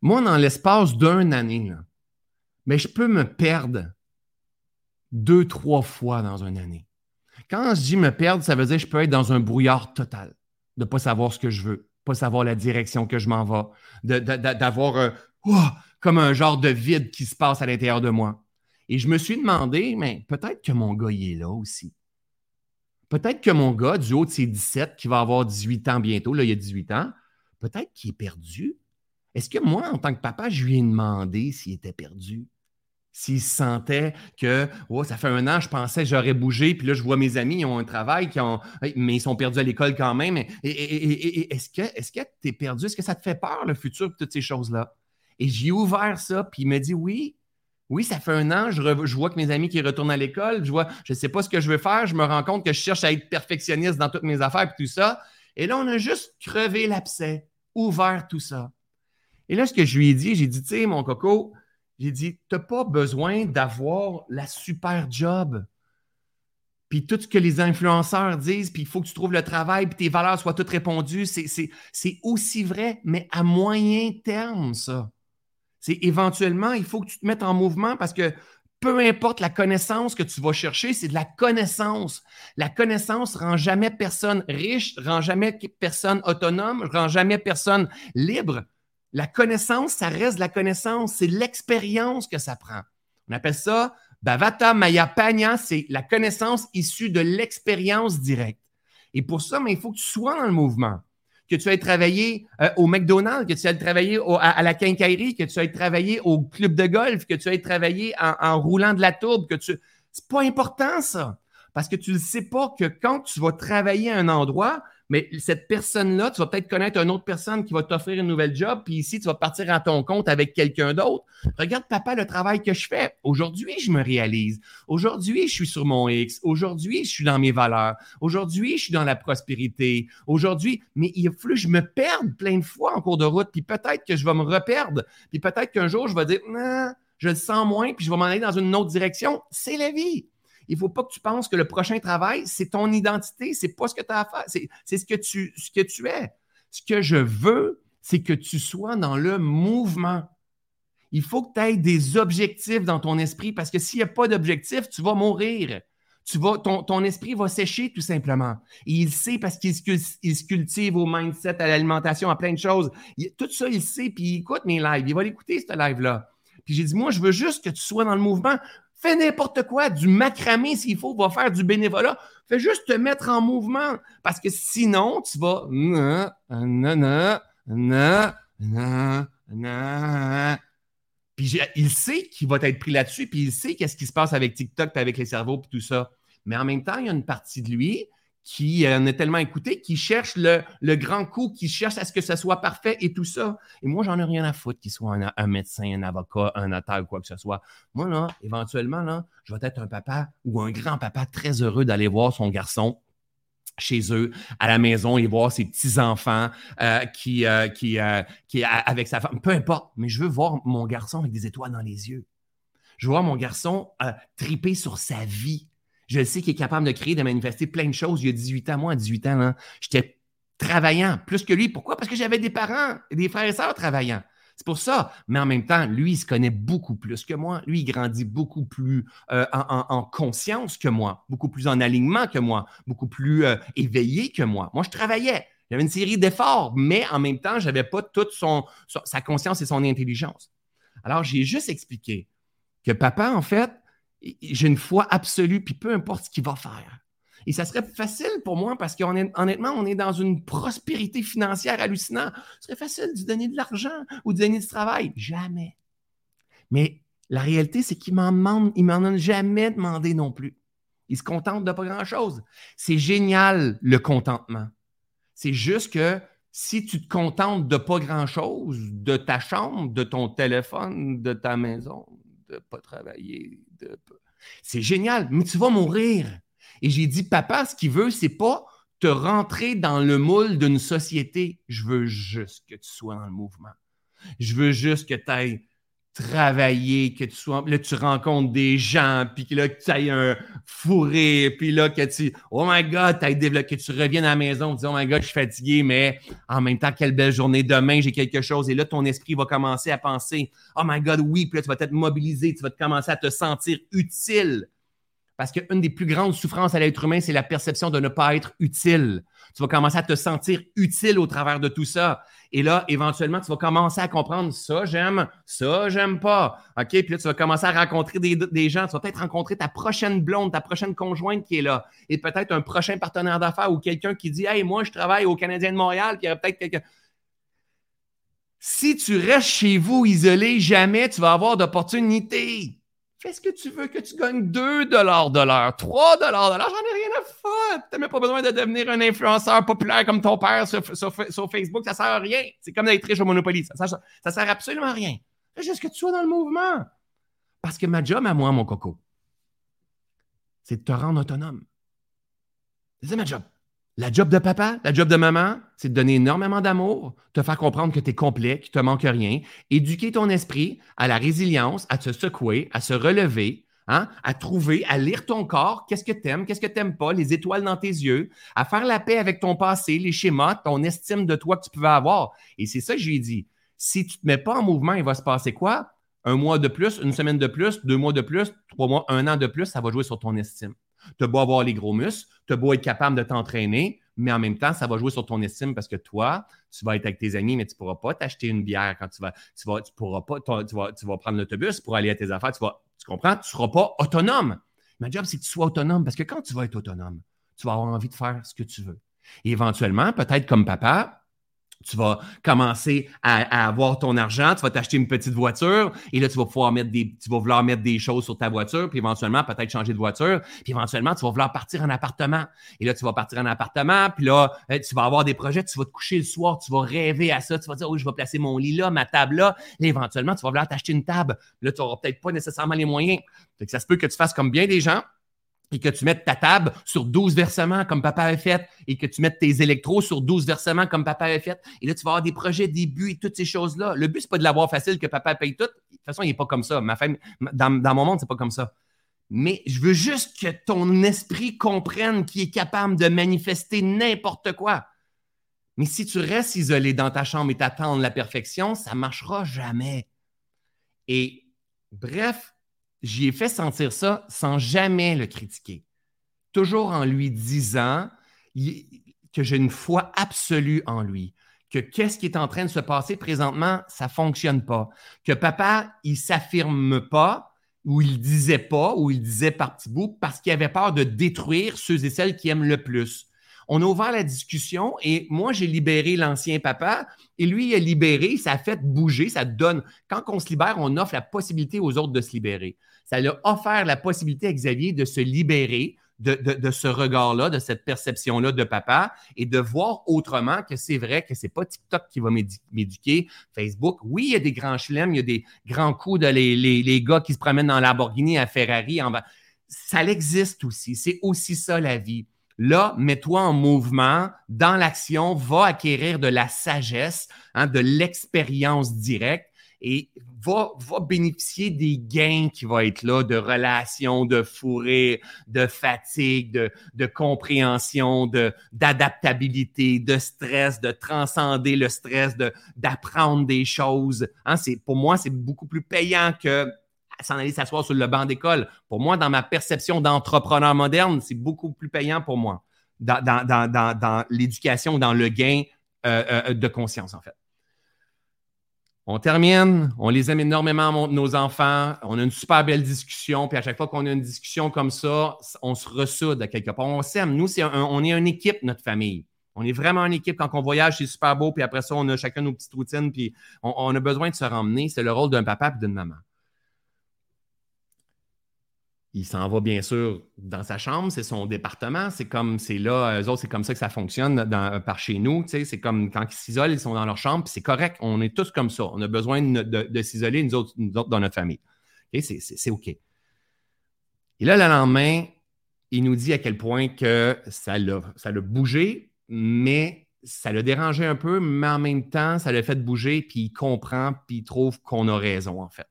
Moi, dans l'espace d'un année, là, mais je peux me perdre deux, trois fois dans une année. Quand je dis me perdre, ça veut dire que je peux être dans un brouillard total, de ne pas savoir ce que je veux, pas savoir la direction que je m'en vais, d'avoir oh, comme un genre de vide qui se passe à l'intérieur de moi. Et je me suis demandé, mais peut-être que mon gars, il est là aussi. Peut-être que mon gars, du haut de ses 17, qui va avoir 18 ans bientôt, là, il a 18 ans, peut-être qu'il est perdu. Est-ce que moi, en tant que papa, je lui ai demandé s'il était perdu? S'ils sentait que oh, ça fait un an, je pensais que j'aurais bougé, puis là, je vois mes amis, ils ont un travail, mais ils sont perdus à l'école quand même. est-ce que est-ce que tu es perdu? Est-ce que ça te fait peur, le futur, toutes ces choses-là? Et j'ai ouvert ça, puis il m'a dit oui. Oui, ça fait un an, je, vois que mes amis qui retournent à l'école, je vois, je ne sais pas ce que je veux faire, je me rends compte que je cherche à être perfectionniste dans toutes mes affaires et tout ça. Et là, on a juste crevé l'abcès, ouvert tout ça. Et là, ce que je lui ai dit, j'ai dit, tu sais, mon coco, j'ai dit, tu n'as pas besoin d'avoir la super job. Puis tout ce que les influenceurs disent, puis il faut que tu trouves le travail, puis tes valeurs soient toutes répondues, c'est aussi vrai, mais à moyen terme, ça. C'est éventuellement, il faut que tu te mettes en mouvement parce que peu importe la connaissance que tu vas chercher, c'est de la connaissance. La connaissance rend jamais personne riche, rend jamais personne autonome, rend jamais personne libre. La connaissance, ça reste la connaissance. C'est l'expérience que ça prend. On appelle ça Bhavata Maya Panya, c'est la connaissance issue de l'expérience directe. Et pour ça, mais il faut que tu sois dans le mouvement. Que tu ailles travailler euh, au McDonald's, que tu ailles travailler à, la quincaillerie, que tu ailles travailler au club de golf, que tu ailles travailler en, roulant de la tourbe, que tu. C'est pas important, ça. Parce que tu ne sais pas que quand tu vas travailler à un endroit, mais cette personne-là, tu vas peut-être connaître une autre personne qui va t'offrir une nouvelle job, puis ici, tu vas partir à ton compte avec quelqu'un d'autre. Regarde, papa, le travail que je fais. Aujourd'hui, je me réalise. Aujourd'hui, je suis sur mon X. Aujourd'hui, je suis dans mes valeurs. Aujourd'hui, je suis dans la prospérité. Aujourd'hui, mais il fallu que je me perde plein de fois en cours de route, puis peut-être que je vais me reperdre, puis peut-être qu'un jour, je vais dire, non, je le sens moins, puis je vais m'en aller dans une autre direction. C'est la vie. Il ne faut pas que tu penses que le prochain travail, c'est ton identité, c'est pas ce que tu as à faire, c'est ce, que tu, es. Ce que je veux, c'est que tu sois dans le mouvement. Il faut que tu aies des objectifs dans ton esprit parce que s'il n'y a pas d'objectif, tu vas mourir. Tu vas, ton, ton, esprit va sécher tout simplement. Et il sait parce qu'il se, cultive au mindset, à l'alimentation, à plein de choses. tout ça, il sait, puis il écoute mes lives. Il va l'écouter, ce live-là. Puis j'ai dit, moi, je veux juste que tu sois dans le mouvement. Fais n'importe quoi, du macramé s'il faut, va faire du bénévolat. Fais juste te mettre en mouvement. Parce que sinon, tu vas. Puis il sait qu'il va être pris là-dessus, puis il sait qu'est-ce qui se passe avec TikTok, puis avec les cerveaux, puis tout ça. Mais en même temps, il y a une partie de lui qui en a tellement écouté, qui cherche le, grand coup, qui cherche à ce que ça soit parfait et tout ça. Et moi, j'en ai rien à foutre qu'il soit un, médecin, un avocat, un notaire ou quoi que ce soit. Moi, là, éventuellement, là, je vais être un papa ou un grand-papa très heureux d'aller voir son garçon chez eux, à la maison, et voir ses petits-enfants euh, qui, euh, qui, euh, qui, avec sa femme. Peu importe, mais je veux voir mon garçon avec des étoiles dans les yeux. Je veux voir mon garçon triper sur sa vie je sais qu'il est capable de créer, de manifester plein de choses. Il y a 18 ans, moi, à 18 ans, j'étais travaillant plus que lui. Pourquoi? Parce que j'avais des parents et des frères et sœurs travaillant. C'est pour ça. Mais en même temps, lui, il se connaît beaucoup plus que moi. Lui, il grandit beaucoup plus euh, en, conscience que moi, beaucoup plus en alignement que moi, beaucoup plus euh, éveillé que moi. Moi, je travaillais. J'avais une série d'efforts, mais en même temps, je n'avais pas toute sa conscience et son intelligence. Alors, j'ai juste expliqué que papa, en fait, j'ai une foi absolue, puis peu importe ce qu'il va faire. Et ça serait facile pour moi parce qu'honnêtement, on est dans une prospérité financière hallucinante. Ce serait facile de donner de l'argent ou de donner du travail. Jamais. Mais la réalité, c'est qu'il m'en demande, il m'en a jamais demandé non plus. Il se contente de pas grand-chose. C'est génial, le contentement. C'est juste que si tu te contentes de pas grand-chose, de ta chambre, de ton téléphone, de ta maison, de pas travailler, c'est génial, mais tu vas mourir. Et j'ai dit, papa, ce qu'il veut, c'est pas te rentrer dans le moule d'une société. Je veux juste que tu sois dans le mouvement. Je veux juste que tu ailles travailler, que tu sois. Là, tu rencontres des gens, puis que là, tu ailles un fourré, puis là, que tu. Oh my God, développé, que tu reviennes à la maison, tu dis, oh my God, je suis fatigué, mais en même temps, quelle belle journée. Demain, j'ai quelque chose. Et là, ton esprit va commencer à penser, oh my God, oui, puis là, tu vas être mobilisé, tu vas commencer à te sentir utile. Parce qu'une des plus grandes souffrances à l'être humain, c'est la perception de ne pas être utile. Tu vas commencer à te sentir utile au travers de tout ça. Et là, éventuellement, tu vas commencer à comprendre ça, j'aime, ça, j'aime pas. OK? Puis là, tu vas commencer à rencontrer des, gens. Tu vas peut-être rencontrer ta prochaine blonde, ta prochaine conjointe qui est là. Et peut-être un prochain partenaire d'affaires ou quelqu'un qui dit Hey, moi, je travaille au Canadien de Montréal, puis il y aurait peut-être quelqu'un. Si tu restes chez vous isolé, jamais tu vas avoir d'opportunité. Fais-ce que tu veux que tu gagnes 2 de l'heure, 3 de l'heure, j'en ai rien à foutre. Tu n'as même pas besoin de devenir un influenceur populaire comme ton père sur, Facebook, ça sert à rien. C'est comme d'être riche au Monopoly, ça ne sert, sert, absolument à rien. Fais juste que tu sois dans le mouvement. Parce que ma job à moi, mon coco, c'est de te rendre autonome. C'est ma job. La job de papa, la job de maman, c'est de donner énormément d'amour, te faire comprendre que tu es complet, qu'il ne te manque rien, éduquer ton esprit à la résilience, à te secouer, à se relever, hein, à trouver, à lire ton corps, qu'est-ce que tu qu'est-ce que tu n'aimes pas, les étoiles dans tes yeux, à faire la paix avec ton passé, les schémas, ton estime de toi que tu pouvais avoir. Et c'est ça que je lui ai dit. Si tu ne te mets pas en mouvement, il va se passer quoi? Un mois de plus, une semaine de plus, deux mois de plus, trois mois, un an de plus, ça va jouer sur ton estime. Tu as beau avoir les gros muscles, tu as beau être capable de t'entraîner, mais en même temps, ça va jouer sur ton estime parce que toi, tu vas être avec tes amis, mais tu ne pourras pas t'acheter une bière quand tu vas. Tu vas, tu pourras pas, tu vas, tu vas prendre l'autobus pour aller à tes affaires. Tu, vas, tu comprends? Tu ne seras pas autonome. Ma job, c'est que tu sois autonome parce que quand tu vas être autonome, tu vas avoir envie de faire ce que tu veux. Et éventuellement, peut-être comme papa, tu vas commencer à, avoir ton argent, tu vas t'acheter une petite voiture et là, tu vas pouvoir mettre des, tu vas vouloir mettre des choses sur ta voiture, puis éventuellement, peut-être changer de voiture, puis éventuellement, tu vas vouloir partir en appartement. Et là, tu vas partir en appartement, puis là, euh, tu vas avoir des projets, tu vas te coucher le soir, tu vas rêver à ça, tu vas dire, oh, je vais placer mon lit là, ma table là. Et éventuellement, tu vas vouloir t'acheter une table. Là, tu n'auras peut-être pas nécessairement les moyens. Fait que ça se peut que tu fasses comme bien des gens, et que tu mettes ta table sur 12 versements comme papa avait fait et que tu mettes tes électros sur 12 versements comme papa avait fait. Et là, tu vas avoir des projets, des buts et toutes ces choses-là. Le but, c'est pas de l'avoir facile que papa paye tout. De toute façon, il n'est pas comme ça. Ma femme, dans, dans mon monde, c'est pas comme ça. Mais je veux juste que ton esprit comprenne qu'il est capable de manifester n'importe quoi. Mais si tu restes isolé dans ta chambre et t'attends la perfection, ça ne marchera jamais. Et bref, j'y ai fait sentir ça sans jamais le critiquer. Toujours en lui disant que j'ai une foi absolue en lui, que qu'est-ce qui est en train de se passer présentement, ça ne fonctionne pas. Que papa, il s'affirme pas, ou il disait pas, ou il disait par petits parce qu'il avait peur de détruire ceux et celles qui aiment le plus. On a ouvert la discussion et moi, j'ai libéré l'ancien papa et lui, il a libéré, ça a fait bouger, ça donne. Quand on se libère, on offre la possibilité aux autres de se libérer. Ça lui a offert la possibilité à Xavier de se libérer de, ce regard-là, de cette perception-là de papa et de voir autrement que c'est vrai que c'est pas TikTok qui va m'éduquer, Facebook. Oui, il y a des grands chelems, il y a des grands coups de les, les, gars qui se promènent dans Lamborghini à Ferrari. En... Ça existe aussi. C'est aussi ça la vie. Là, mets-toi en mouvement, dans l'action, va acquérir de la sagesse, hein, de l'expérience directe et va, va, bénéficier des gains qui vont être là, de relations, de fourré, de fatigue, de, de compréhension, de, d'adaptabilité, de stress, de transcender le stress, de, d'apprendre des choses. Hein, pour moi, c'est beaucoup plus payant que s'en aller s'asseoir sur le banc d'école. Pour moi, dans ma perception d'entrepreneur moderne, c'est beaucoup plus payant pour moi dans, dans, dans, dans l'éducation, dans le gain euh, euh, de conscience, en fait. On termine, on les aime énormément, nos enfants, on a une super belle discussion, puis à chaque fois qu'on a une discussion comme ça, on se ressoude à quelque part. On s'aime. Nous, on est une équipe, notre famille. On est vraiment une équipe. Quand on voyage, c'est super beau, puis après ça, on a chacun nos petites routines, puis on, on a besoin de se ramener. C'est le rôle d'un papa et d'une maman il s'en va bien sûr dans sa chambre, c'est son département, c'est comme c'est là, eux autres, c'est comme ça que ça fonctionne par chez nous. C'est comme quand ils s'isolent, ils sont dans leur chambre, c'est correct, on est tous comme ça. On a besoin de, s'isoler, nous autres, dans notre famille. C'est OK. Et là, le lendemain, il nous dit à quel point que ça l'a bougé, mais ça l'a dérangé un peu, mais en même temps, ça l'a fait bouger, puis il comprend, puis il trouve qu'on a raison, en fait.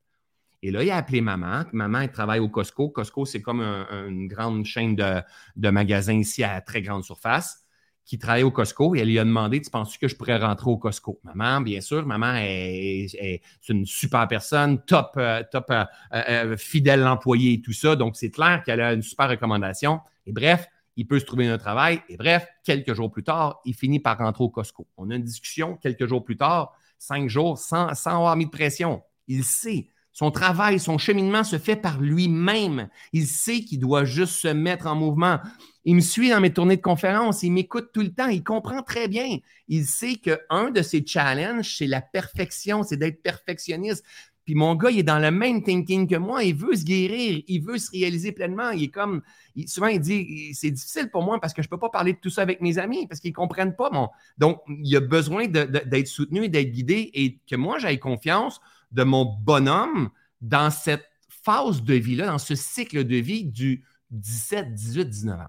Et là, il a appelé maman. Maman, elle travaille au Costco. Costco, c'est comme une grande chaîne de, magasins ici à très grande surface qui travaille au Costco et elle lui a demandé Tu penses que je pourrais rentrer au Costco? Maman, bien sûr, maman est, une super personne, top, euh, top euh, euh, fidèle employé et tout ça. Donc, c'est clair qu'elle a une super recommandation. Et bref, il peut se trouver un travail. Et bref, quelques jours plus tard, il finit par rentrer au Costco. On a une discussion quelques jours plus tard, cinq jours, sans, sans avoir mis de pression. Il sait son travail, son cheminement se fait par lui-même. Il sait qu'il doit juste se mettre en mouvement. Il me suit dans mes tournées de conférences, il m'écoute tout le temps, il comprend très bien. Il sait qu'un de ses challenges, c'est la perfection, c'est d'être perfectionniste. Puis mon gars, il est dans le même thinking que moi. Il veut se guérir, il veut se réaliser pleinement. Il est comme, souvent, il dit, c'est difficile pour moi parce que je ne peux pas parler de tout ça avec mes amis parce qu'ils ne comprennent pas. Mon... Donc, il a besoin d'être soutenu d'être guidé et que moi, j'aie confiance de mon bonhomme dans cette phase de vie-là, dans ce cycle de vie du 17, 18, 19 ans.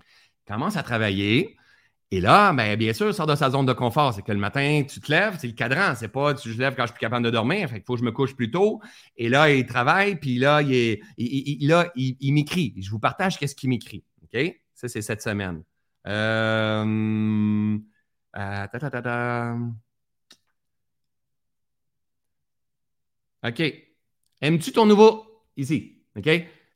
Il commence à travailler. Et là, ben, bien sûr, il sort de sa zone de confort. C'est que le matin, tu te lèves, c'est le cadran. C'est pas tu te lèves quand je suis plus capable de dormir. Fait faut que je me couche plus tôt. Et là, il travaille, puis là, il, est, il, m'écrit. Je vous partage qu'est-ce qu'il m'écrit. OK? Ça, c'est cette semaine. Euh, euh, OK. Aimes-tu ton nouveau? Ici. OK?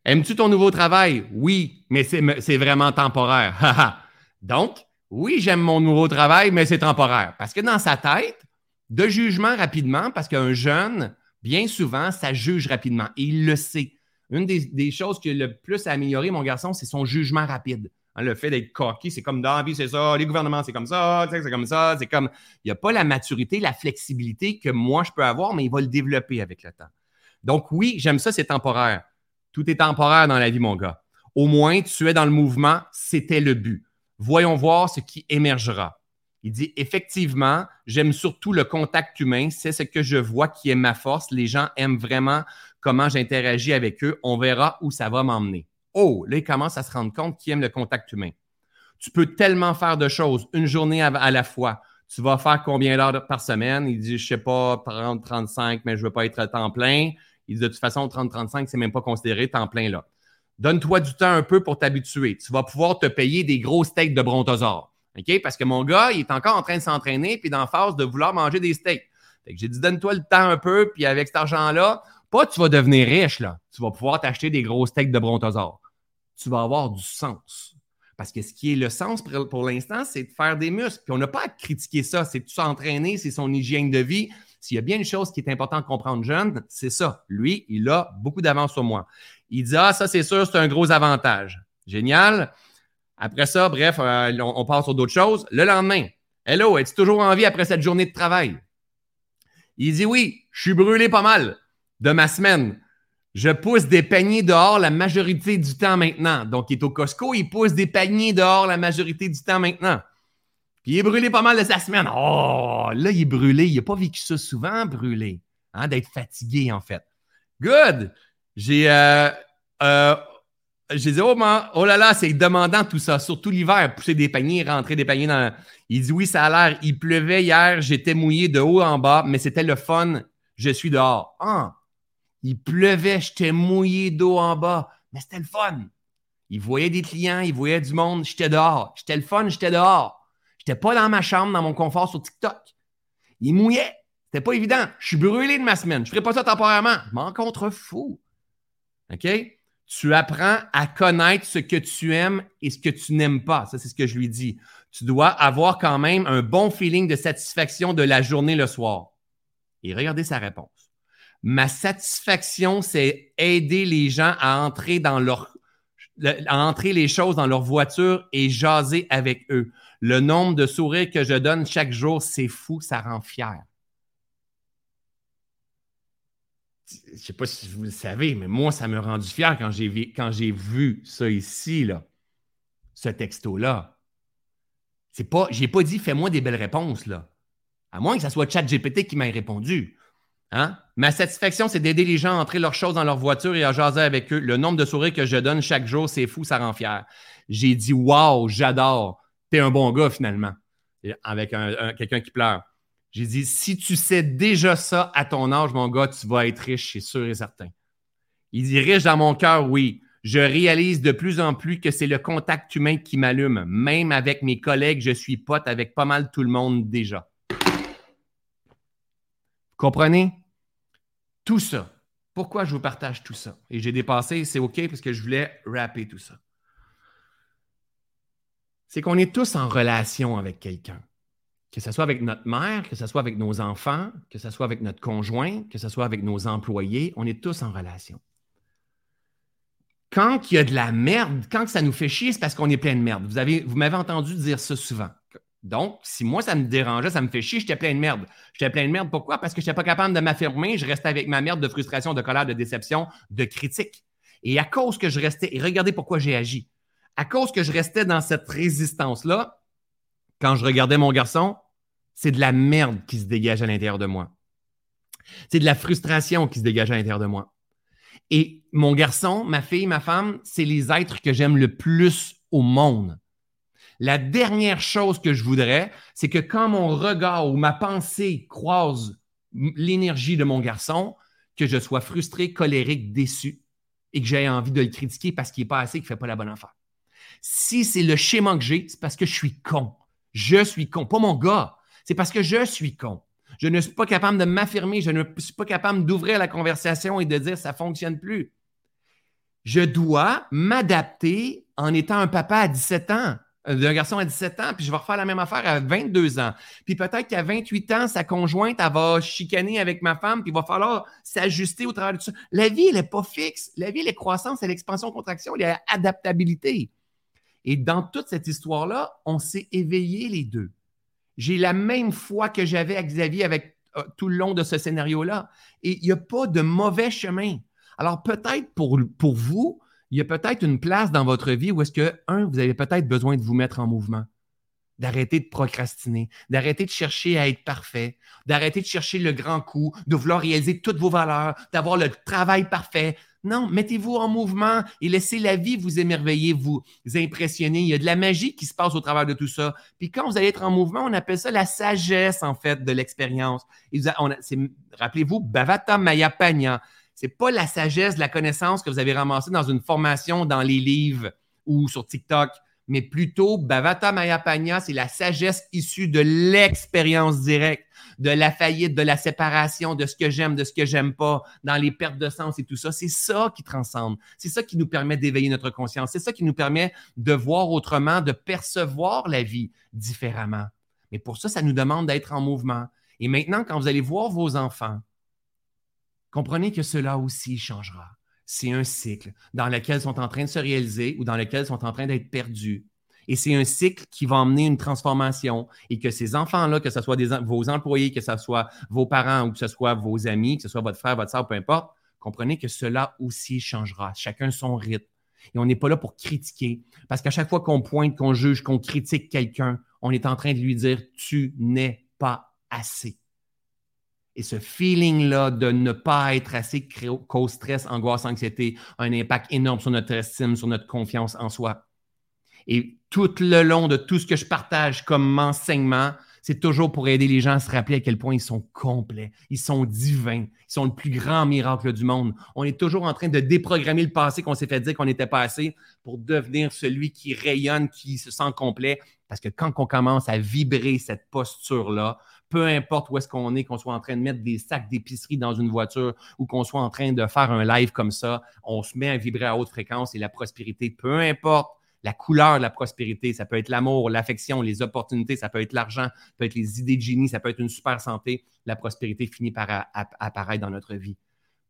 Aimes-tu ton nouveau travail? Oui, mais c'est vraiment temporaire. Donc, oui, j'aime mon nouveau travail, mais c'est temporaire. Parce que dans sa tête, de jugement rapidement, parce qu'un jeune, bien souvent, ça juge rapidement. Et il le sait. Une des, choses qui a le plus amélioré mon garçon, c'est son jugement rapide. Hein, le fait d'être coquille, c'est comme dans la vie, c'est ça, les gouvernements, c'est comme ça, c'est comme ça, c'est comme. Il n'y a pas la maturité, la flexibilité que moi je peux avoir, mais il va le développer avec le temps. Donc, oui, j'aime ça, c'est temporaire. Tout est temporaire dans la vie, mon gars. Au moins, tu es dans le mouvement, c'était le but. Voyons voir ce qui émergera. Il dit effectivement, j'aime surtout le contact humain, c'est ce que je vois qui est ma force. Les gens aiment vraiment comment j'interagis avec eux. On verra où ça va m'emmener. Oh, là, il commence à se rendre compte qu'il aime le contact humain. Tu peux tellement faire de choses, une journée à la fois. Tu vas faire combien d'heures par semaine? Il dit, je sais pas, 30, 35, mais je veux pas être à temps plein. Il dit, de toute façon, 30, 35, c'est même pas considéré temps plein là. Donne-toi du temps un peu pour t'habituer. Tu vas pouvoir te payer des gros steaks de brontosaure. OK? Parce que mon gars, il est encore en train de s'entraîner puis d'en face de vouloir manger des steaks. Fait que j'ai dit, donne-toi le temps un peu, puis avec cet argent-là, pas tu vas devenir riche, là. Tu vas pouvoir t'acheter des gros steaks de brontosaure. Tu vas avoir du sens. Parce que ce qui est le sens pour, l'instant, c'est de faire des muscles. Puis on n'a pas à critiquer ça. C'est de s'entraîner, c'est son hygiène de vie. S'il y a bien une chose qui est importante de comprendre jeune, c'est ça. Lui, il a beaucoup d'avance sur moi. Il dit Ah, ça, c'est sûr, c'est un gros avantage. Génial. Après ça, bref, euh, on, passe sur d'autres choses. Le lendemain, Hello, es-tu toujours en vie après cette journée de travail? Il dit Oui, je suis brûlé pas mal de ma semaine. Je pousse des paniers dehors la majorité du temps maintenant. Donc, il est au Costco, il pousse des paniers dehors la majorité du temps maintenant. Puis il est brûlé pas mal de sa semaine. Oh, là, il est brûlé. Il n'a pas vécu ça souvent, brûlé. Hein, d'être fatigué, en fait. Good! J'ai euh, euh, j'ai dit, oh, oh, là là, c'est demandant tout ça, surtout l'hiver, pousser des paniers, rentrer des paniers dans. Il dit, oui, ça a l'air. Il pleuvait hier, j'étais mouillé de haut en bas, mais c'était le fun. Je suis dehors. Ah, il pleuvait, j'étais mouillé d'eau en bas, mais c'était le fun. Il voyait des clients, il voyait du monde, j'étais dehors. J'étais le fun, j'étais dehors. J'étais pas dans ma chambre, dans mon confort sur TikTok. Il mouillait. C'était pas évident. Je suis brûlé de ma semaine. Je ferai pas ça temporairement. Je m'en contrefous. OK? Tu apprends à connaître ce que tu aimes et ce que tu n'aimes pas. Ça, c'est ce que je lui dis. Tu dois avoir quand même un bon feeling de satisfaction de la journée le soir. Et regardez sa réponse. Ma satisfaction, c'est aider les gens à entrer dans leur à entrer les choses dans leur voiture et jaser avec eux. Le nombre de sourires que je donne chaque jour, c'est fou, ça rend fier. Je sais pas si vous le savez, mais moi, ça m'a rendu fier quand j'ai, vu ça ici, là, ce texto-là. C'est pas, j'ai pas dit fais-moi des belles réponses, là. À moins que ce soit ChatGPT qui m'ait répondu. Hein? Ma satisfaction, c'est d'aider les gens à entrer leurs choses dans leur voiture et à jaser avec eux. Le nombre de sourires que je donne chaque jour, c'est fou, ça rend fier. J'ai dit Waouh, j'adore. T'es un bon gars, finalement. Avec quelqu'un qui pleure. J'ai dit, si tu sais déjà ça à ton âge, mon gars, tu vas être riche, c'est sûr et certain. Il dit, riche dans mon cœur, oui. Je réalise de plus en plus que c'est le contact humain qui m'allume. Même avec mes collègues, je suis pote avec pas mal tout le monde déjà. comprenez? Tout ça. Pourquoi je vous partage tout ça? Et j'ai dépassé, c'est OK parce que je voulais rapper tout ça. C'est qu'on est tous en relation avec quelqu'un. Que ce soit avec notre mère, que ce soit avec nos enfants, que ce soit avec notre conjoint, que ce soit avec nos employés, on est tous en relation. Quand il y a de la merde, quand ça nous fait chier, c'est parce qu'on est plein de merde. Vous, avez, vous m'avez entendu dire ça souvent. Donc, si moi, ça me dérangeait, ça me fait chier, j'étais plein de merde. J'étais plein de merde. Pourquoi? Parce que je n'étais pas capable de m'affirmer. Je restais avec ma merde de frustration, de colère, de déception, de critique. Et à cause que je restais, et regardez pourquoi j'ai agi. À cause que je restais dans cette résistance-là, quand je regardais mon garçon, c'est de la merde qui se dégage à l'intérieur de moi. C'est de la frustration qui se dégage à l'intérieur de moi. Et mon garçon, ma fille, ma femme, c'est les êtres que j'aime le plus au monde. La dernière chose que je voudrais, c'est que quand mon regard ou ma pensée croise l'énergie de mon garçon, que je sois frustré, colérique, déçu et que j'aie envie de le critiquer parce qu'il n'est pas assez, qu'il ne fait pas la bonne affaire. Si c'est le schéma que j'ai, c'est parce que je suis con. Je suis con, pas mon gars. C'est parce que je suis con. Je ne suis pas capable de m'affirmer, je ne suis pas capable d'ouvrir la conversation et de dire ça ne fonctionne plus. Je dois m'adapter en étant un papa à 17 ans. euh, d'un garçon à 17 ans, puis je vais refaire la même affaire à 22 ans. Puis peut-être qu'à 28 ans, sa conjointe, elle va chicaner avec ma femme, puis il va falloir s'ajuster au travers de ça. La vie, elle n'est pas fixe. La vie, elle est croissance, elle est expansion, contraction, elle est adaptabilité. Et dans toute cette histoire-là, on s'est éveillés les deux. J'ai la même foi que j'avais avec Xavier euh, tout le long de ce scénario-là. Et il n'y a pas de mauvais chemin. Alors peut-être pour, pour vous, il y a peut-être une place dans votre vie où est-ce que, un, vous avez peut-être besoin de vous mettre en mouvement, d'arrêter de procrastiner, d'arrêter de chercher à être parfait, d'arrêter de chercher le grand coup, de vouloir réaliser toutes vos valeurs, d'avoir le travail parfait. Non, mettez-vous en mouvement et laissez la vie vous émerveiller, vous impressionner. Il y a de la magie qui se passe au travers de tout ça. Puis quand vous allez être en mouvement, on appelle ça la sagesse, en fait, de l'expérience. Rappelez-vous, Bhavata Mayapanya n'est pas la sagesse, la connaissance que vous avez ramassée dans une formation dans les livres ou sur TikTok, mais plutôt Bhavata Mayapanya, c'est la sagesse issue de l'expérience directe, de la faillite, de la séparation, de ce que j'aime, de ce que j'aime pas, dans les pertes de sens et tout ça. C'est ça qui transcende. C'est ça qui nous permet d'éveiller notre conscience. C'est ça qui nous permet de voir autrement, de percevoir la vie différemment. Mais pour ça, ça nous demande d'être en mouvement. Et maintenant, quand vous allez voir vos enfants, Comprenez que cela aussi changera. C'est un cycle dans lequel ils sont en train de se réaliser ou dans lequel ils sont en train d'être perdus. Et c'est un cycle qui va emmener une transformation et que ces enfants-là, que ce soit vos employés, que ce soit vos parents ou que ce soit vos amis, que ce soit votre frère, votre soeur, peu importe, comprenez que cela aussi changera. Chacun son rythme. Et on n'est pas là pour critiquer. Parce qu'à chaque fois qu'on pointe, qu'on juge, qu'on critique quelqu'un, on est en train de lui dire Tu n'es pas assez. Et ce feeling-là de ne pas être assez cause stress, angoisse, anxiété, a un impact énorme sur notre estime, sur notre confiance en soi. Et tout le long de tout ce que je partage comme enseignement, c'est toujours pour aider les gens à se rappeler à quel point ils sont complets, ils sont divins, ils sont le plus grand miracle du monde. On est toujours en train de déprogrammer le passé qu'on s'est fait dire qu'on n'était pas assez pour devenir celui qui rayonne, qui se sent complet. Parce que quand on commence à vibrer cette posture-là, peu importe où est-ce qu'on est, qu'on soit en train de mettre des sacs d'épicerie dans une voiture ou qu'on soit en train de faire un live comme ça, on se met à vibrer à haute fréquence et la prospérité, peu importe la couleur de la prospérité, ça peut être l'amour, l'affection, les opportunités, ça peut être l'argent, ça peut être les idées de génie, ça peut être une super santé, la prospérité finit par apparaître dans notre vie.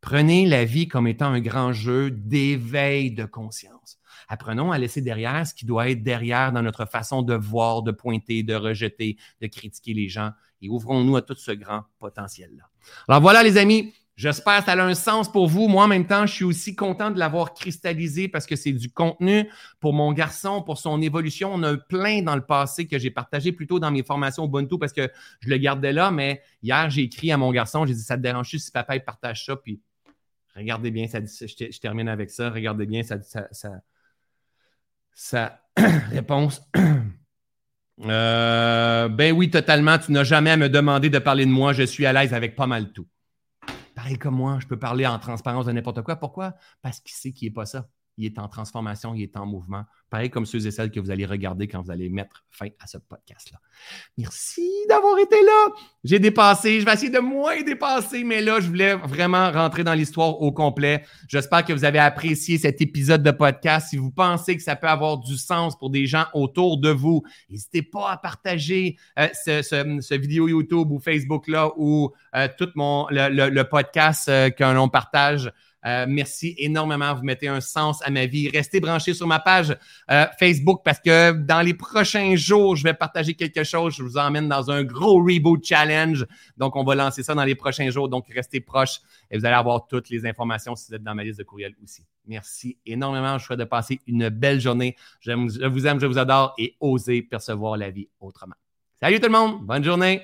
Prenez la vie comme étant un grand jeu d'éveil de conscience. Apprenons à laisser derrière ce qui doit être derrière dans notre façon de voir, de pointer, de rejeter, de critiquer les gens et ouvrons-nous à tout ce grand potentiel-là. Alors voilà, les amis, J'espère que ça a un sens pour vous. Moi, en même temps, je suis aussi content de l'avoir cristallisé parce que c'est du contenu pour mon garçon, pour son évolution. On a plein dans le passé que j'ai partagé plutôt dans mes formations Ubuntu parce que je le gardais là. Mais hier, j'ai écrit à mon garçon, j'ai dit, ça te dérange si papa il partage ça? Puis regardez bien, ça, je, termine avec ça. Regardez bien sa, ça, réponse. Euh, ben oui, totalement. Tu n'as jamais à me demander de parler de moi. Je suis à l'aise avec pas mal tout. Pareil comme moi, je peux parler en transparence de n'importe quoi. Pourquoi? Parce qu'il sait qu'il n'est pas ça il est en transformation, il est en mouvement. Pareil comme ceux et celles que vous allez regarder quand vous allez mettre fin à ce podcast-là. Merci d'avoir été là. J'ai dépassé, je vais essayer de moins dépasser, mais là, je voulais vraiment rentrer dans l'histoire au complet. J'espère que vous avez apprécié cet épisode de podcast. Si vous pensez que ça peut avoir du sens pour des gens autour de vous, n'hésitez pas à partager euh, ce, vidéo YouTube ou Facebook-là ou euh, tout mon, le, podcast euh, que l'on partage euh, merci énormément. Vous mettez un sens à ma vie. Restez branchés sur ma page euh, Facebook parce que dans les prochains jours, je vais partager quelque chose. Je vous emmène dans un gros reboot challenge. Donc, on va lancer ça dans les prochains jours. Donc, restez proches et vous allez avoir toutes les informations si vous êtes dans ma liste de courriel aussi. Merci énormément. Je souhaite de passer une belle journée. Je vous aime, je vous adore et osez percevoir la vie autrement. Salut tout le monde. Bonne journée.